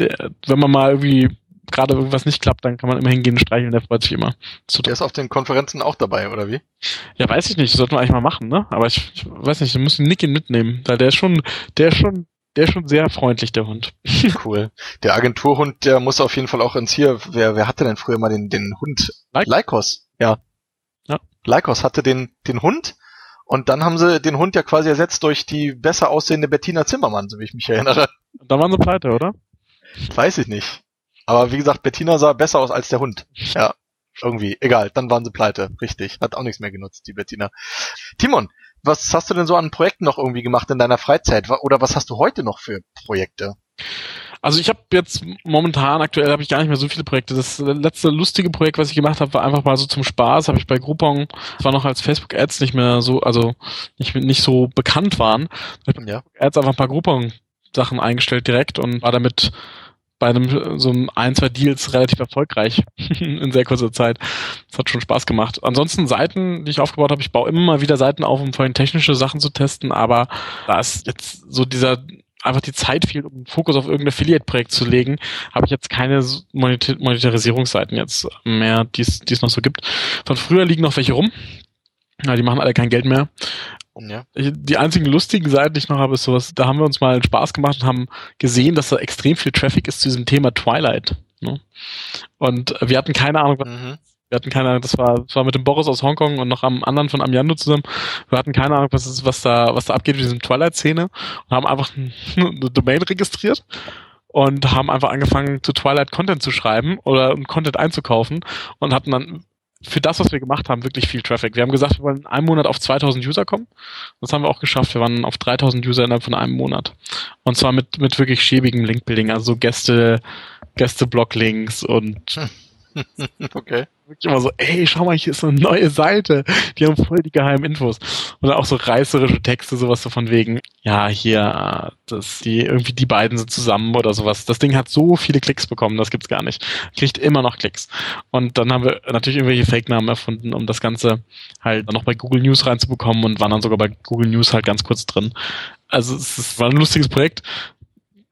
der, wenn man mal irgendwie gerade irgendwas nicht klappt, dann kann man immer hingehen und streicheln, der freut sich immer. So, der ist auf den Konferenzen auch dabei, oder wie? Ja, weiß ich nicht, das sollten wir eigentlich mal machen, ne? Aber ich, ich weiß nicht, du musst den Nicky mitnehmen, weil der ist schon, der ist schon, der ist schon sehr freundlich, der Hund. Cool. Der Agenturhund, der muss auf jeden Fall auch ins hier, wer, wer hatte denn früher mal den, den Hund? Leikos, ja. Ja. Leikos hatte den, den Hund und dann haben sie den Hund ja quasi ersetzt durch die besser aussehende Bettina Zimmermann, so wie ich mich erinnere. Da waren sie pleite, oder? Weiß ich nicht. Aber wie gesagt, Bettina sah besser aus als der Hund. Ja, irgendwie. Egal, dann waren sie pleite. Richtig. Hat auch nichts mehr genutzt, die Bettina. Timon, was hast du denn so an Projekten noch irgendwie gemacht in deiner Freizeit? Oder was hast du heute noch für Projekte? Also ich habe jetzt momentan, aktuell habe ich gar nicht mehr so viele Projekte. Das letzte lustige Projekt, was ich gemacht habe, war einfach mal so zum Spaß, habe ich bei Groupon, das war noch als Facebook Ads nicht mehr so, also nicht, nicht so bekannt waren, ja. Ads einfach ein paar Groupon Sachen eingestellt direkt und war damit bei einem so ein, zwei Deals relativ erfolgreich in sehr kurzer Zeit. Das hat schon Spaß gemacht. Ansonsten Seiten, die ich aufgebaut habe, ich baue immer mal wieder Seiten auf, um vorhin technische Sachen zu testen, aber da ist jetzt so dieser einfach die Zeit fehlt, um Fokus auf irgendein Affiliate-Projekt zu legen, habe ich jetzt keine Monetarisierungsseiten jetzt mehr, die es noch so gibt. Von früher liegen noch welche rum. Ja, die machen alle kein Geld mehr. Ja. Die einzigen lustigen Seiten, die ich noch habe, ist sowas, da haben wir uns mal Spaß gemacht und haben gesehen, dass da extrem viel Traffic ist zu diesem Thema Twilight. Ne? Und wir hatten keine Ahnung, was, mhm. wir hatten keine Ahnung, das war, das war mit dem Boris aus Hongkong und noch am anderen von Amiando zusammen. Wir hatten keine Ahnung, was, ist, was da, was da abgeht mit diesem Twilight-Szene und haben einfach eine Domain registriert und haben einfach angefangen, zu Twilight Content zu schreiben oder Content einzukaufen und hatten dann für das, was wir gemacht haben, wirklich viel Traffic. Wir haben gesagt, wir wollen in einem Monat auf 2000 User kommen. Das haben wir auch geschafft. Wir waren auf 3000 User innerhalb von einem Monat. Und zwar mit, mit wirklich schäbigem Linkbuilding, also Gäste, Gäste-Blog-Links und okay. Wirklich immer so, ey, schau mal, hier ist eine neue Seite. Die haben voll die geheimen Infos. Oder auch so reißerische Texte, sowas so von wegen, ja, hier, dass die, irgendwie die beiden sind zusammen oder sowas. Das Ding hat so viele Klicks bekommen, das gibt's gar nicht. Kriegt immer noch Klicks. Und dann haben wir natürlich irgendwelche Fake-Namen erfunden, um das Ganze halt noch bei Google News reinzubekommen und waren dann sogar bei Google News halt ganz kurz drin. Also es war ein lustiges Projekt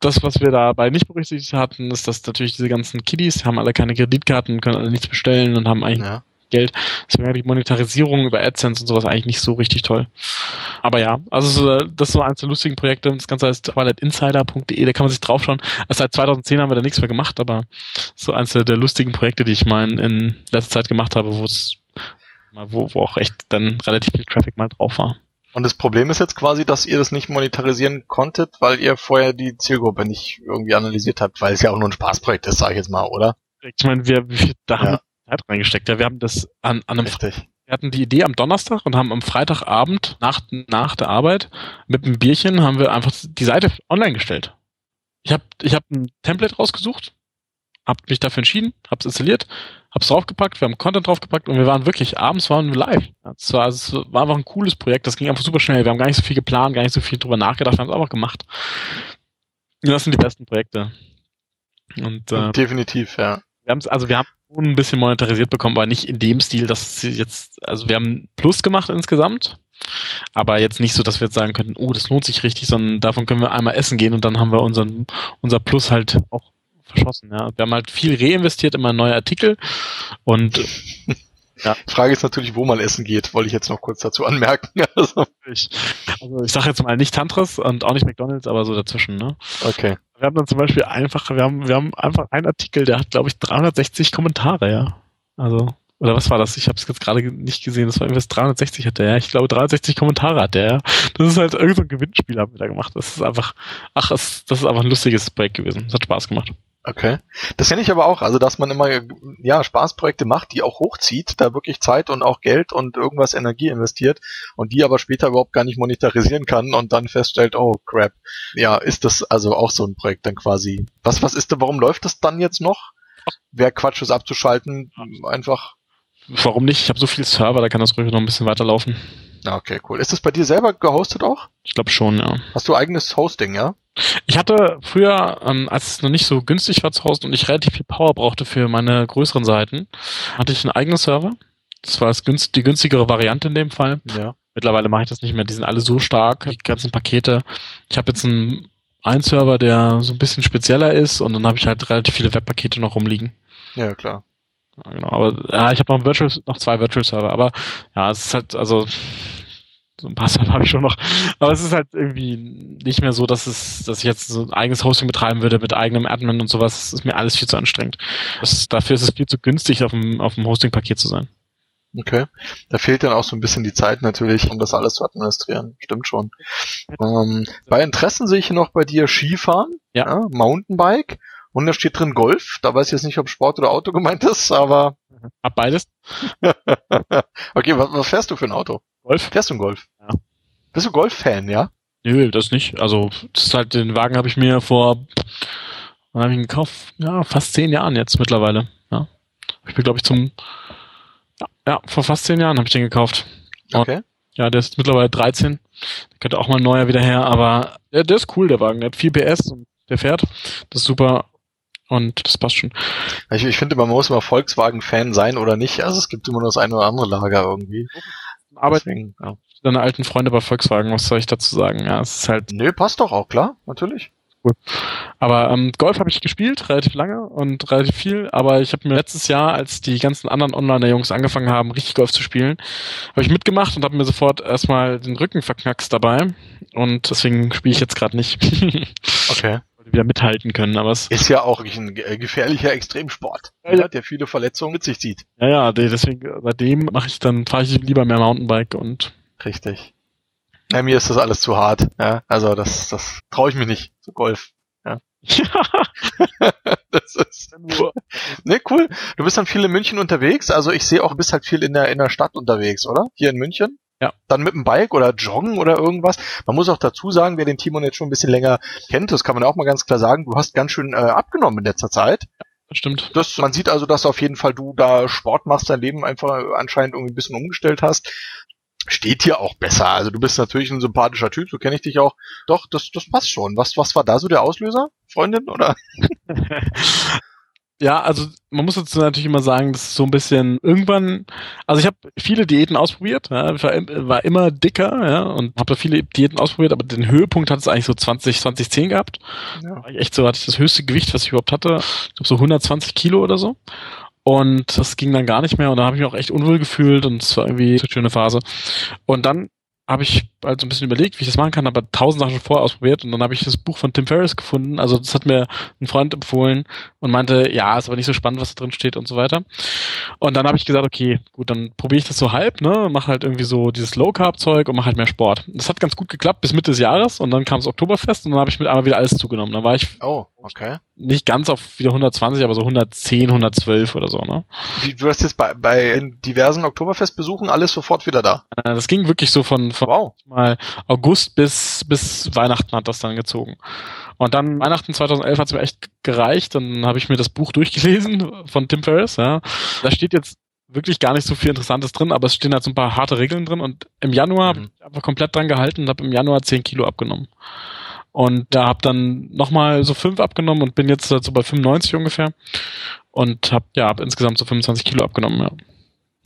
das, was wir dabei nicht berücksichtigt hatten, ist, dass natürlich diese ganzen Kiddies haben alle keine Kreditkarten, können alle nichts bestellen und haben eigentlich ja. Geld. Deswegen wäre die Monetarisierung über AdSense und sowas eigentlich nicht so richtig toll. Aber ja, also das ist so eins der lustigen Projekte. Das Ganze heißt toiletinsider.de, da kann man sich draufschauen. Also seit 2010 haben wir da nichts mehr gemacht, aber so eins der lustigen Projekte, die ich mal in letzter Zeit gemacht habe, wo es wo, wo auch echt dann relativ viel Traffic mal drauf war. Und das Problem ist jetzt quasi, dass ihr das nicht monetarisieren konntet, weil ihr vorher die Zielgruppe nicht irgendwie analysiert habt, weil es ja auch nur ein Spaßprojekt ist, sage ich jetzt mal, oder? Ich meine, wir, da ja. haben wir Zeit reingesteckt. Ja, wir haben das an, an einem Richtig. Wir hatten die Idee am Donnerstag und haben am Freitagabend nach, nach der Arbeit mit einem Bierchen haben wir einfach die Seite online gestellt. Ich habe ich hab ein Template rausgesucht, habe mich dafür entschieden, habe es installiert, hab's draufgepackt, wir haben Content draufgepackt und wir waren wirklich, abends waren wir live. Es war, es war einfach ein cooles Projekt, das ging einfach super schnell. Wir haben gar nicht so viel geplant, gar nicht so viel drüber nachgedacht, wir haben es einfach gemacht. Und das sind die besten Projekte. Und, äh, Definitiv, ja. Wir haben also wir haben ein bisschen monetarisiert bekommen, aber nicht in dem Stil, dass sie jetzt, also wir haben Plus gemacht insgesamt, aber jetzt nicht so, dass wir jetzt sagen könnten, oh, das lohnt sich richtig, sondern davon können wir einmal essen gehen und dann haben wir unseren, unser Plus halt auch verschossen. Ja. Wir haben halt viel reinvestiert in mal neue Artikel und ja. Frage ist natürlich, wo man essen geht, wollte ich jetzt noch kurz dazu anmerken. Also ich, also ich sage jetzt mal nicht Tantras und auch nicht McDonalds, aber so dazwischen. Ne? Okay. Wir haben dann zum Beispiel einfach, wir haben, wir haben einfach einen Artikel, der hat, glaube ich, 360 Kommentare, ja. Also, oder was war das? Ich habe es jetzt gerade nicht gesehen. Das war irgendwas 360 hat der, ja. Ich glaube 360 Kommentare hat der, ja. Das ist halt irgendein so Gewinnspiel haben wir da gemacht. Das ist einfach, ach, das, das ist einfach ein lustiges Projekt gewesen. Das hat Spaß gemacht. Okay. Das kenne ich aber auch, also dass man immer ja Spaßprojekte macht, die auch hochzieht, da wirklich Zeit und auch Geld und irgendwas Energie investiert und die aber später überhaupt gar nicht monetarisieren kann und dann feststellt, oh crap. Ja, ist das also auch so ein Projekt dann quasi. Was was ist da, warum läuft das dann jetzt noch? Wer Quatsch ist abzuschalten, einfach Warum nicht? Ich habe so viel Server, da kann das ruhig noch ein bisschen weiterlaufen. Okay, cool. Ist das bei dir selber gehostet auch? Ich glaube schon, ja. Hast du eigenes Hosting, ja? Ich hatte früher, ähm, als es noch nicht so günstig war zu hosten und ich relativ viel Power brauchte für meine größeren Seiten, hatte ich einen eigenen Server. Das war das günst die günstigere Variante in dem Fall. Ja. Mittlerweile mache ich das nicht mehr. Die sind alle so stark, die ganzen Pakete. Ich habe jetzt einen, einen Server, der so ein bisschen spezieller ist und dann habe ich halt relativ viele Webpakete noch rumliegen. Ja, klar. Ja, genau, aber ja, ich habe noch, Virtual, noch zwei Virtual Server, aber ja, es ist halt, also so ein paar Server habe ich schon noch. Aber es ist halt irgendwie nicht mehr so, dass es, dass ich jetzt so ein eigenes Hosting betreiben würde mit eigenem Admin und sowas. Das ist mir alles viel zu anstrengend. Das, dafür ist es viel zu günstig, auf dem, auf dem Hosting-Paket zu sein. Okay. Da fehlt dann auch so ein bisschen die Zeit natürlich, um das alles zu administrieren. Stimmt schon. Ähm, bei Interessen sehe ich hier noch bei dir Skifahren, ja. ja. Mountainbike und da steht drin Golf. Da weiß ich jetzt nicht, ob Sport oder Auto gemeint ist, aber. Ab beides. okay, was, was fährst du für ein Auto? Golf. Fährst du einen Golf? Ja. Bist du Golf-Fan, ja? Nö, das nicht. Also, das ist halt, den Wagen habe ich mir vor, wann habe ich ihn gekauft? Ja, fast zehn Jahren jetzt mittlerweile. Ja. Ich bin, glaube ich, zum, ja, ja, vor fast zehn Jahren habe ich den gekauft. Okay. ja, der ist mittlerweile 13. Der könnte auch mal ein neuer wieder her, aber der, der ist cool, der Wagen. Der hat 4 PS und der fährt. Das ist super. Und das passt schon. Ich, ich finde, man muss immer Volkswagen-Fan sein oder nicht. Also es gibt immer nur das eine oder andere Lager irgendwie. Arbeiten. Ja. Deine alten Freunde bei Volkswagen, was soll ich dazu sagen? Ja, es ist halt. Nö, passt doch auch, klar, natürlich. Cool. Aber ähm, Golf habe ich gespielt, relativ lange und relativ viel, aber ich habe mir letztes Jahr, als die ganzen anderen Online-Jungs angefangen haben, richtig Golf zu spielen, habe ich mitgemacht und habe mir sofort erstmal den Rücken verknackst dabei und deswegen spiele ich jetzt gerade nicht. okay wieder mithalten können. Aber es ist ja auch ein gefährlicher Extremsport, ja, ja. der viele Verletzungen mit sich zieht. Ja, ja, deswegen seitdem mache ich dann fahre ich lieber mehr Mountainbike und richtig. Ja, mir ist das alles zu hart. Ja, also das das traue ich mir nicht zu Golf. Ja. ja. das ist. Ne, cool. Du bist dann viel in München unterwegs. Also ich sehe auch, du bist halt viel in der, in der Stadt unterwegs, oder? Hier in München? Ja. Dann mit dem Bike oder Joggen oder irgendwas. Man muss auch dazu sagen, wer den Timon jetzt schon ein bisschen länger kennt, das kann man auch mal ganz klar sagen, du hast ganz schön äh, abgenommen in letzter Zeit. Das stimmt. Das, man sieht also, dass auf jeden Fall du da Sport machst, dein Leben einfach anscheinend irgendwie ein bisschen umgestellt hast. Steht hier auch besser. Also du bist natürlich ein sympathischer Typ, so kenne ich dich auch. Doch, das, das passt schon. Was, was war da so der Auslöser, Freundin, oder? Ja, also man muss dazu natürlich immer sagen, das ist so ein bisschen irgendwann, also ich habe viele Diäten ausprobiert, ja, war, war immer dicker, ja, und habe viele Diäten ausprobiert, aber den Höhepunkt hat es eigentlich so 20, 2010 gehabt. Ja. War ich echt so, hatte ich das höchste Gewicht, was ich überhaupt hatte, ich glaube so 120 Kilo oder so. Und das ging dann gar nicht mehr und da habe ich mich auch echt unwohl gefühlt und es war irgendwie eine schöne Phase. Und dann habe ich also ein bisschen überlegt, wie ich das machen kann, aber tausend Sachen schon vorher ausprobiert und dann habe ich das Buch von Tim Ferriss gefunden. Also das hat mir ein Freund empfohlen und meinte, ja, ist aber nicht so spannend, was da drin steht und so weiter. Und dann habe ich gesagt, okay, gut, dann probiere ich das so halb, ne, mache halt irgendwie so dieses Low Carb Zeug und mache halt mehr Sport. Das hat ganz gut geklappt bis Mitte des Jahres und dann kam das Oktoberfest und dann habe ich mit einmal wieder alles zugenommen. Dann war ich oh, okay. nicht ganz auf wieder 120, aber so 110, 112 oder so, ne? Wie, du hast jetzt bei, bei diversen Oktoberfestbesuchen alles sofort wieder da? Äh, das ging wirklich so von, von wow. Mal August bis, bis Weihnachten hat das dann gezogen. Und dann Weihnachten 2011 hat es mir echt gereicht. Dann habe ich mir das Buch durchgelesen von Tim Ferriss. Ja. Da steht jetzt wirklich gar nicht so viel Interessantes drin, aber es stehen halt so ein paar harte Regeln drin. Und im Januar mhm. habe ich einfach komplett dran gehalten und habe im Januar 10 Kilo abgenommen. Und da habe dann nochmal so fünf abgenommen und bin jetzt so bei 95 ungefähr. Und habe ja hab insgesamt so 25 Kilo abgenommen, ja.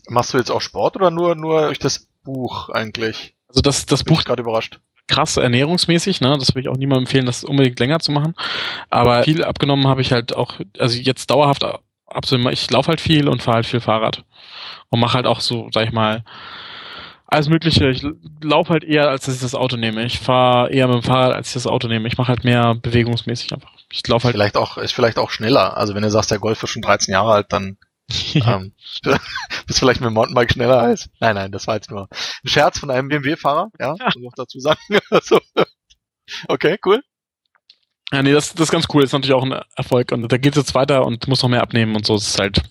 Machst du jetzt auch Sport oder nur, nur durch das Buch eigentlich? Also das, das Buch gerade überrascht. Krass ernährungsmäßig, ne? Das würde ich auch niemandem empfehlen, das unbedingt länger zu machen. Aber viel abgenommen habe ich halt auch, also jetzt dauerhaft absolut, ich laufe halt viel und fahre halt viel Fahrrad. Und mache halt auch so, sag ich mal, alles Mögliche. Ich laufe halt eher, als dass ich das Auto nehme. Ich fahre eher mit dem Fahrrad, als ich das Auto nehme. Ich mache halt mehr bewegungsmäßig einfach. Ich laufe halt. Vielleicht auch, ist vielleicht auch schneller. Also wenn du sagst, der Golf ist schon 13 Jahre alt, dann ähm, bist vielleicht mit dem Mountainbike schneller als. Nein, nein, das war jetzt nur ein Scherz von einem BMW-Fahrer, ja, muss ich auch dazu sagen. also, okay, cool. Ja, nee, das, das ist ganz cool. Das ist natürlich auch ein Erfolg. Und da geht es jetzt weiter und muss noch mehr abnehmen und so. Es ist halt,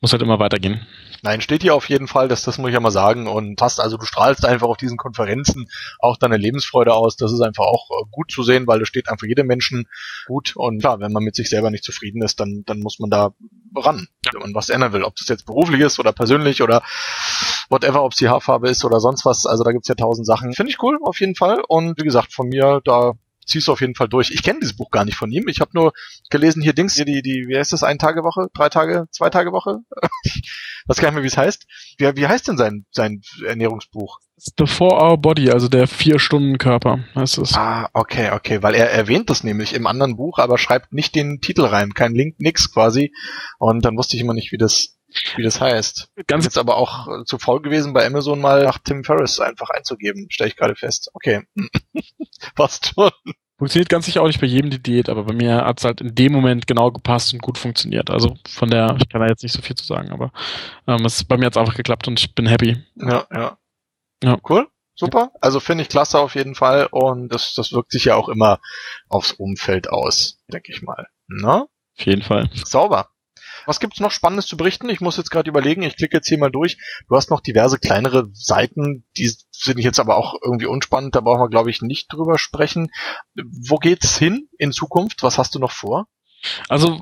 muss halt immer weitergehen. Nein, steht hier auf jeden Fall, das, das muss ich ja mal sagen. Und passt, also du strahlst einfach auf diesen Konferenzen auch deine Lebensfreude aus. Das ist einfach auch äh, gut zu sehen, weil das steht einfach jedem Menschen gut. Und klar, wenn man mit sich selber nicht zufrieden ist, dann, dann muss man da ran, wenn man was ändern will. Ob das jetzt beruflich ist oder persönlich oder whatever, ob es die Haarfarbe ist oder sonst was. Also da gibt's ja tausend Sachen. Finde ich cool, auf jeden Fall. Und wie gesagt, von mir, da ziehst du auf jeden Fall durch. Ich kenne dieses Buch gar nicht von ihm. Ich habe nur gelesen hier Dings, hier die, die, wie heißt das, ein Tage Woche, drei Tage, zwei Tage Woche? Was gar nicht mehr, wie es heißt. Wie, wie heißt denn sein, sein Ernährungsbuch? The Four Hour Body, also der Vier-Stunden-Körper heißt es. Ah, okay, okay, weil er erwähnt das nämlich im anderen Buch, aber schreibt nicht den Titel rein, kein Link, nix quasi. Und dann wusste ich immer nicht, wie das, wie das heißt. Ganz jetzt aber auch äh, zu faul gewesen, bei Amazon mal nach Tim Ferriss einfach einzugeben, stelle ich gerade fest. Okay. Passt schon. Funktioniert ganz sicher auch nicht bei jedem die Diät, aber bei mir hat es halt in dem Moment genau gepasst und gut funktioniert. Also von der, ich kann da jetzt nicht so viel zu sagen, aber ähm, es bei mir hat einfach geklappt und ich bin happy. Ja, ja. Ja. Cool. Super. Also finde ich klasse auf jeden Fall und das, das wirkt sich ja auch immer aufs Umfeld aus, denke ich mal. Na? Auf jeden Fall. Sauber. Was gibt's noch Spannendes zu berichten? Ich muss jetzt gerade überlegen, ich klicke jetzt hier mal durch. Du hast noch diverse kleinere Seiten, die sind jetzt aber auch irgendwie unspannend, da brauchen wir, glaube ich, nicht drüber sprechen. Wo geht's hin in Zukunft? Was hast du noch vor? Also,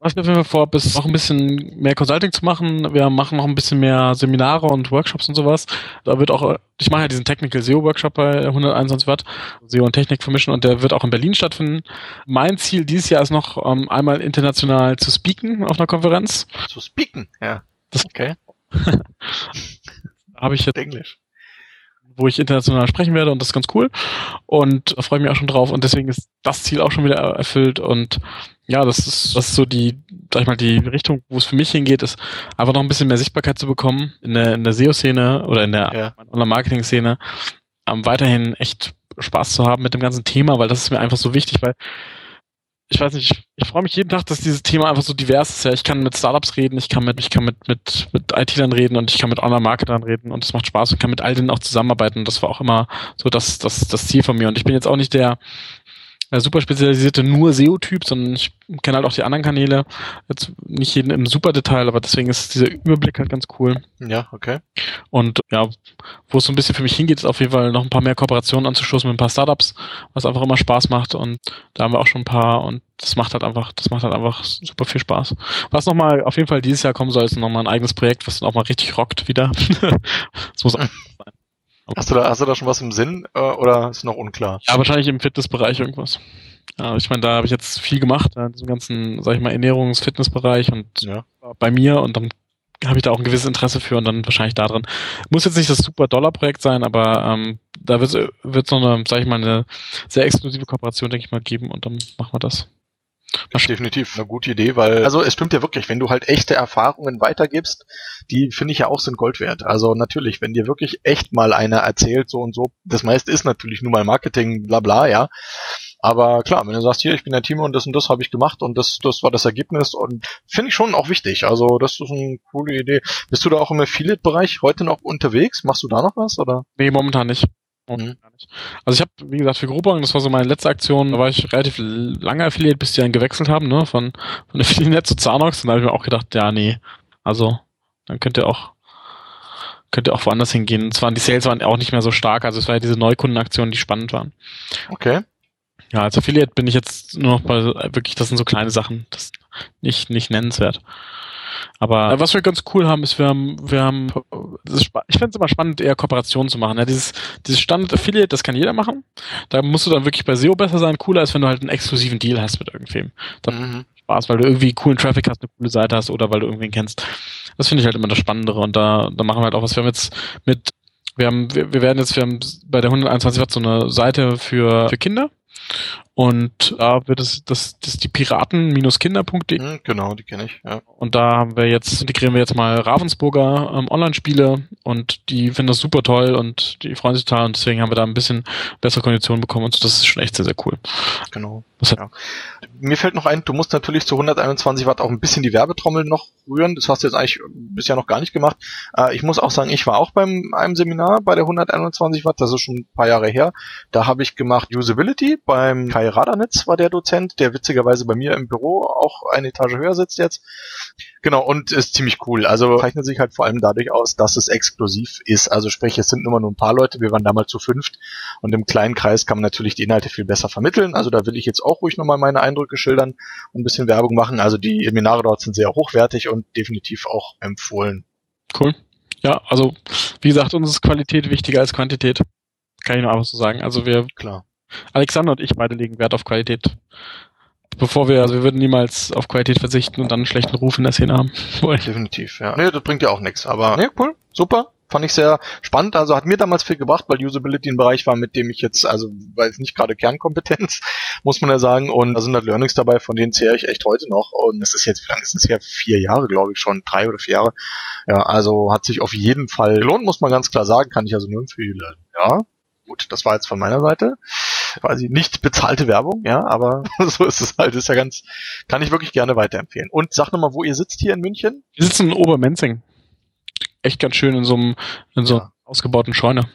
was wir auf jeden Fall vor, ist noch ein bisschen mehr Consulting zu machen. Wir machen noch ein bisschen mehr Seminare und Workshops und sowas. Da wird auch, ich mache ja diesen Technical SEO Workshop bei 121 Watt, SEO und Technik vermischen und der wird auch in Berlin stattfinden. Mein Ziel dieses Jahr ist noch um, ähm, einmal international zu speaken auf einer Konferenz. Zu speaken, ja. Das, okay. habe ich jetzt Englisch wo ich international sprechen werde und das ist ganz cool. Und freue ich mich auch schon drauf. Und deswegen ist das Ziel auch schon wieder erfüllt. Und ja, das ist, das ist so die, sag ich mal, die Richtung, wo es für mich hingeht, ist einfach noch ein bisschen mehr Sichtbarkeit zu bekommen in der, in der SEO-Szene oder in der ja. Online-Marketing-Szene, um, weiterhin echt Spaß zu haben mit dem ganzen Thema, weil das ist mir einfach so wichtig, weil ich weiß nicht, ich, ich freue mich jeden Tag, dass dieses Thema einfach so divers ist. Ja, ich kann mit Startups reden, ich kann mit, ich kann mit, mit, mit IT-Lern reden und ich kann mit Online-Marketern reden und es macht Spaß und kann mit all denen auch zusammenarbeiten. Und das war auch immer so das, das, das Ziel von mir. Und ich bin jetzt auch nicht der, super spezialisierte nur SEO-Typ, sondern ich kenne halt auch die anderen Kanäle. Jetzt nicht jeden im super Detail, aber deswegen ist dieser Überblick halt ganz cool. Ja, okay. Und ja, wo es so ein bisschen für mich hingeht, ist auf jeden Fall noch ein paar mehr Kooperationen anzustoßen mit ein paar Startups, was einfach immer Spaß macht. Und da haben wir auch schon ein paar und das macht halt einfach, das macht halt einfach super viel Spaß. Was nochmal auf jeden Fall dieses Jahr kommen soll, ist nochmal ein eigenes Projekt, was dann auch mal richtig rockt wieder. das muss auch sein. Hast du da, hast du da schon was im Sinn äh, oder ist noch unklar? Ja, wahrscheinlich im Fitnessbereich irgendwas. Ja, ich meine, da habe ich jetzt viel gemacht, in diesem ganzen, sag ich mal, Ernährungs-Fitnessbereich und ja. bei mir und dann habe ich da auch ein gewisses Interesse für und dann wahrscheinlich da drin. Muss jetzt nicht das super Dollar-Projekt sein, aber ähm, da wird es so eine, sag ich mal, eine sehr exklusive Kooperation, denke ich mal, geben und dann machen wir das. Das ist definitiv eine gute Idee, weil, also es stimmt ja wirklich, wenn du halt echte Erfahrungen weitergibst, die finde ich ja auch sind Gold wert. Also natürlich, wenn dir wirklich echt mal einer erzählt, so und so, das meiste ist natürlich nur mal Marketing, bla bla, ja. Aber klar, wenn du sagst, hier, ich bin der Team und das und das habe ich gemacht und das, das war das Ergebnis und finde ich schon auch wichtig. Also das ist eine coole Idee. Bist du da auch im Affiliate-Bereich heute noch unterwegs? Machst du da noch was oder? Nee, momentan nicht. Mhm. Also ich habe, wie gesagt, für Groupon, das war so meine letzte Aktion, da war ich relativ lange Affiliate, bis die dann gewechselt haben, ne, von, von Affiliate zu Zanox und da habe ich mir auch gedacht, ja, nee, also dann könnt ihr auch könnt ihr auch woanders hingehen. Und zwar die Sales waren auch nicht mehr so stark, also es war ja diese Neukundenaktionen, die spannend waren. Okay. Ja, als Affiliate bin ich jetzt nur noch bei wirklich, das sind so kleine Sachen, das nicht nicht nennenswert. Aber was wir ganz cool haben, ist, wir haben, wir haben, ist, ich finde es immer spannend, eher Kooperationen zu machen. Ja, dieses, dieses Standard Affiliate, das kann jeder machen. Da musst du dann wirklich bei SEO besser sein. Cooler ist, wenn du halt einen exklusiven Deal hast mit irgendwem. Dann mhm. Spaß, weil du irgendwie coolen Traffic hast, eine coole Seite hast oder weil du irgendwen kennst. Das finde ich halt immer das Spannendere und da, da machen wir halt auch was. Wir haben jetzt mit, wir haben, wir, wir werden jetzt, wir haben bei der 121 Watt so eine Seite für, für Kinder und da wird es, das, das ist die Piraten-Kinder.de. Mhm, genau, die kenne ich, ja. Und da haben wir jetzt, integrieren wir jetzt mal Ravensburger ähm, Online-Spiele und die finden das super toll und die freuen sich total und deswegen haben wir da ein bisschen bessere Konditionen bekommen und so, das ist schon echt sehr, sehr cool. Genau. Ja. Mir fällt noch ein, du musst natürlich zu 121 Watt auch ein bisschen die Werbetrommel noch rühren. Das hast du jetzt eigentlich bisher noch gar nicht gemacht. Äh, ich muss auch sagen, ich war auch beim einem Seminar bei der 121 Watt, das ist schon ein paar Jahre her. Da habe ich gemacht Usability beim Kai Radanitz war der Dozent, der witzigerweise bei mir im Büro auch eine Etage höher sitzt jetzt. Genau, und ist ziemlich cool. Also zeichnet sich halt vor allem dadurch aus, dass es exklusiv ist. Also sprich, es sind immer nur ein paar Leute, wir waren damals zu fünft und im kleinen Kreis kann man natürlich die Inhalte viel besser vermitteln. Also da will ich jetzt auch ruhig nochmal meine Eindrücke schildern und ein bisschen Werbung machen. Also die Seminare dort sind sehr hochwertig und definitiv auch empfohlen. Cool. Ja, also wie gesagt, uns ist Qualität wichtiger als Quantität. Kann ich nur einfach so sagen. Also wir Klar. Alexander und ich beide legen Wert auf Qualität. Bevor wir, also wir würden niemals auf Qualität verzichten und dann einen schlechten Ruf in der Szene haben wollen. Definitiv, ja. Nee, das bringt ja auch nichts. Aber nee, cool, super. Fand ich sehr spannend. Also hat mir damals viel gebracht, weil Usability ein Bereich war, mit dem ich jetzt, also weiß nicht gerade Kernkompetenz, muss man ja sagen. Und da sind halt Learnings dabei, von denen zehre ich echt heute noch. Und es ist jetzt, wie lange ist es her? Vier Jahre, glaube ich schon. Drei oder vier Jahre. Ja, also hat sich auf jeden Fall gelohnt, muss man ganz klar sagen. Kann ich also nur empfehlen. Ja, gut, das war jetzt von meiner Seite quasi nicht bezahlte Werbung, ja, aber so ist es halt, ist ja ganz, kann ich wirklich gerne weiterempfehlen. Und sag nochmal, wo ihr sitzt hier in München? Wir sitzen in Obermenzing. Echt ganz schön in so einem, in so ja. ausgebauten Scheune.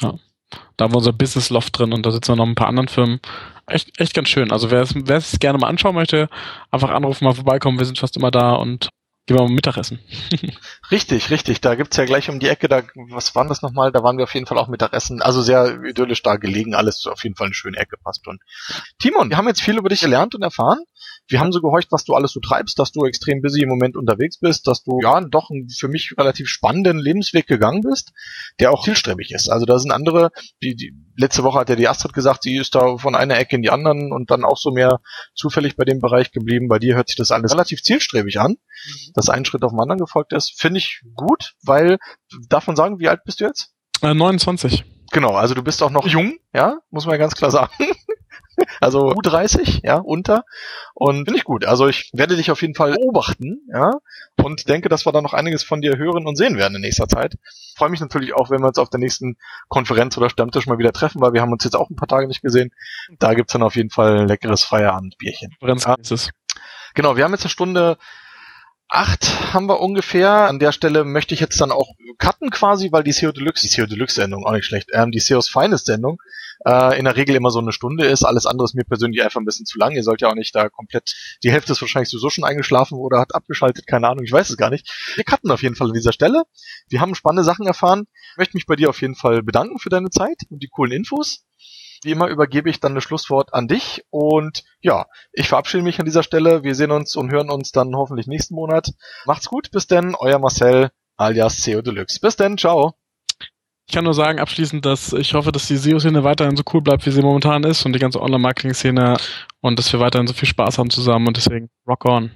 Ja. Da haben wir unser Business Loft drin und da sitzen wir noch ein paar anderen Firmen. Echt, echt ganz schön. Also wer es, wer es gerne mal anschauen möchte, einfach anrufen, mal vorbeikommen. Wir sind fast immer da und Gehen wir mal Mittagessen. richtig, richtig. Da gibt's ja gleich um die Ecke, da, was waren das nochmal? Da waren wir auf jeden Fall auch Mittagessen. Also sehr idyllisch da gelegen, alles auf jeden Fall eine schöne Ecke, passt schon. Timon, wir haben jetzt viel über dich gelernt und erfahren. Wir haben so gehorcht, was du alles so treibst, dass du extrem busy im Moment unterwegs bist, dass du ja doch einen für mich relativ spannenden Lebensweg gegangen bist, der auch zielstrebig ist. Also da sind andere, die, die letzte Woche hat ja die Astrid gesagt, sie ist da von einer Ecke in die anderen und dann auch so mehr zufällig bei dem Bereich geblieben. Bei dir hört sich das alles relativ zielstrebig an, mhm. dass ein Schritt auf den anderen gefolgt ist. Finde ich gut, weil, darf man sagen, wie alt bist du jetzt? Äh, 29. Genau, also du bist auch noch jung, ja, muss man ja ganz klar sagen. Also U30, ja, unter. Und finde ich gut. Also ich werde dich auf jeden Fall beobachten, ja, und denke, dass wir da noch einiges von dir hören und sehen werden in nächster Zeit. Freue mich natürlich auch, wenn wir uns auf der nächsten Konferenz oder Stammtisch mal wieder treffen, weil wir haben uns jetzt auch ein paar Tage nicht gesehen. Da gibt's dann auf jeden Fall ein leckeres Feierabendbierchen. Feierabendbierchen. Ja. Genau, wir haben jetzt eine Stunde acht haben wir ungefähr. An der Stelle möchte ich jetzt dann auch cutten quasi, weil die SEO Deluxe, die SEO Deluxe Sendung, auch nicht schlecht, ähm, die SEOs Finest Sendung, äh, in der Regel immer so eine Stunde ist. Alles andere ist mir persönlich einfach ein bisschen zu lang. Ihr sollt ja auch nicht da komplett, die Hälfte ist wahrscheinlich sowieso schon eingeschlafen oder hat abgeschaltet, keine Ahnung, ich weiß es gar nicht. Wir cutten auf jeden Fall an dieser Stelle. Wir haben spannende Sachen erfahren. Ich möchte mich bei dir auf jeden Fall bedanken für deine Zeit und die coolen Infos. Wie immer übergebe ich dann das Schlusswort an dich und ja, ich verabschiede mich an dieser Stelle. Wir sehen uns und hören uns dann hoffentlich nächsten Monat. Macht's gut, bis denn, euer Marcel alias CEO Deluxe. Bis denn, ciao. Ich kann nur sagen abschließend, dass ich hoffe, dass die SEO-Szene weiterhin so cool bleibt, wie sie momentan ist und die ganze Online-Marketing-Szene und dass wir weiterhin so viel Spaß haben zusammen und deswegen rock on.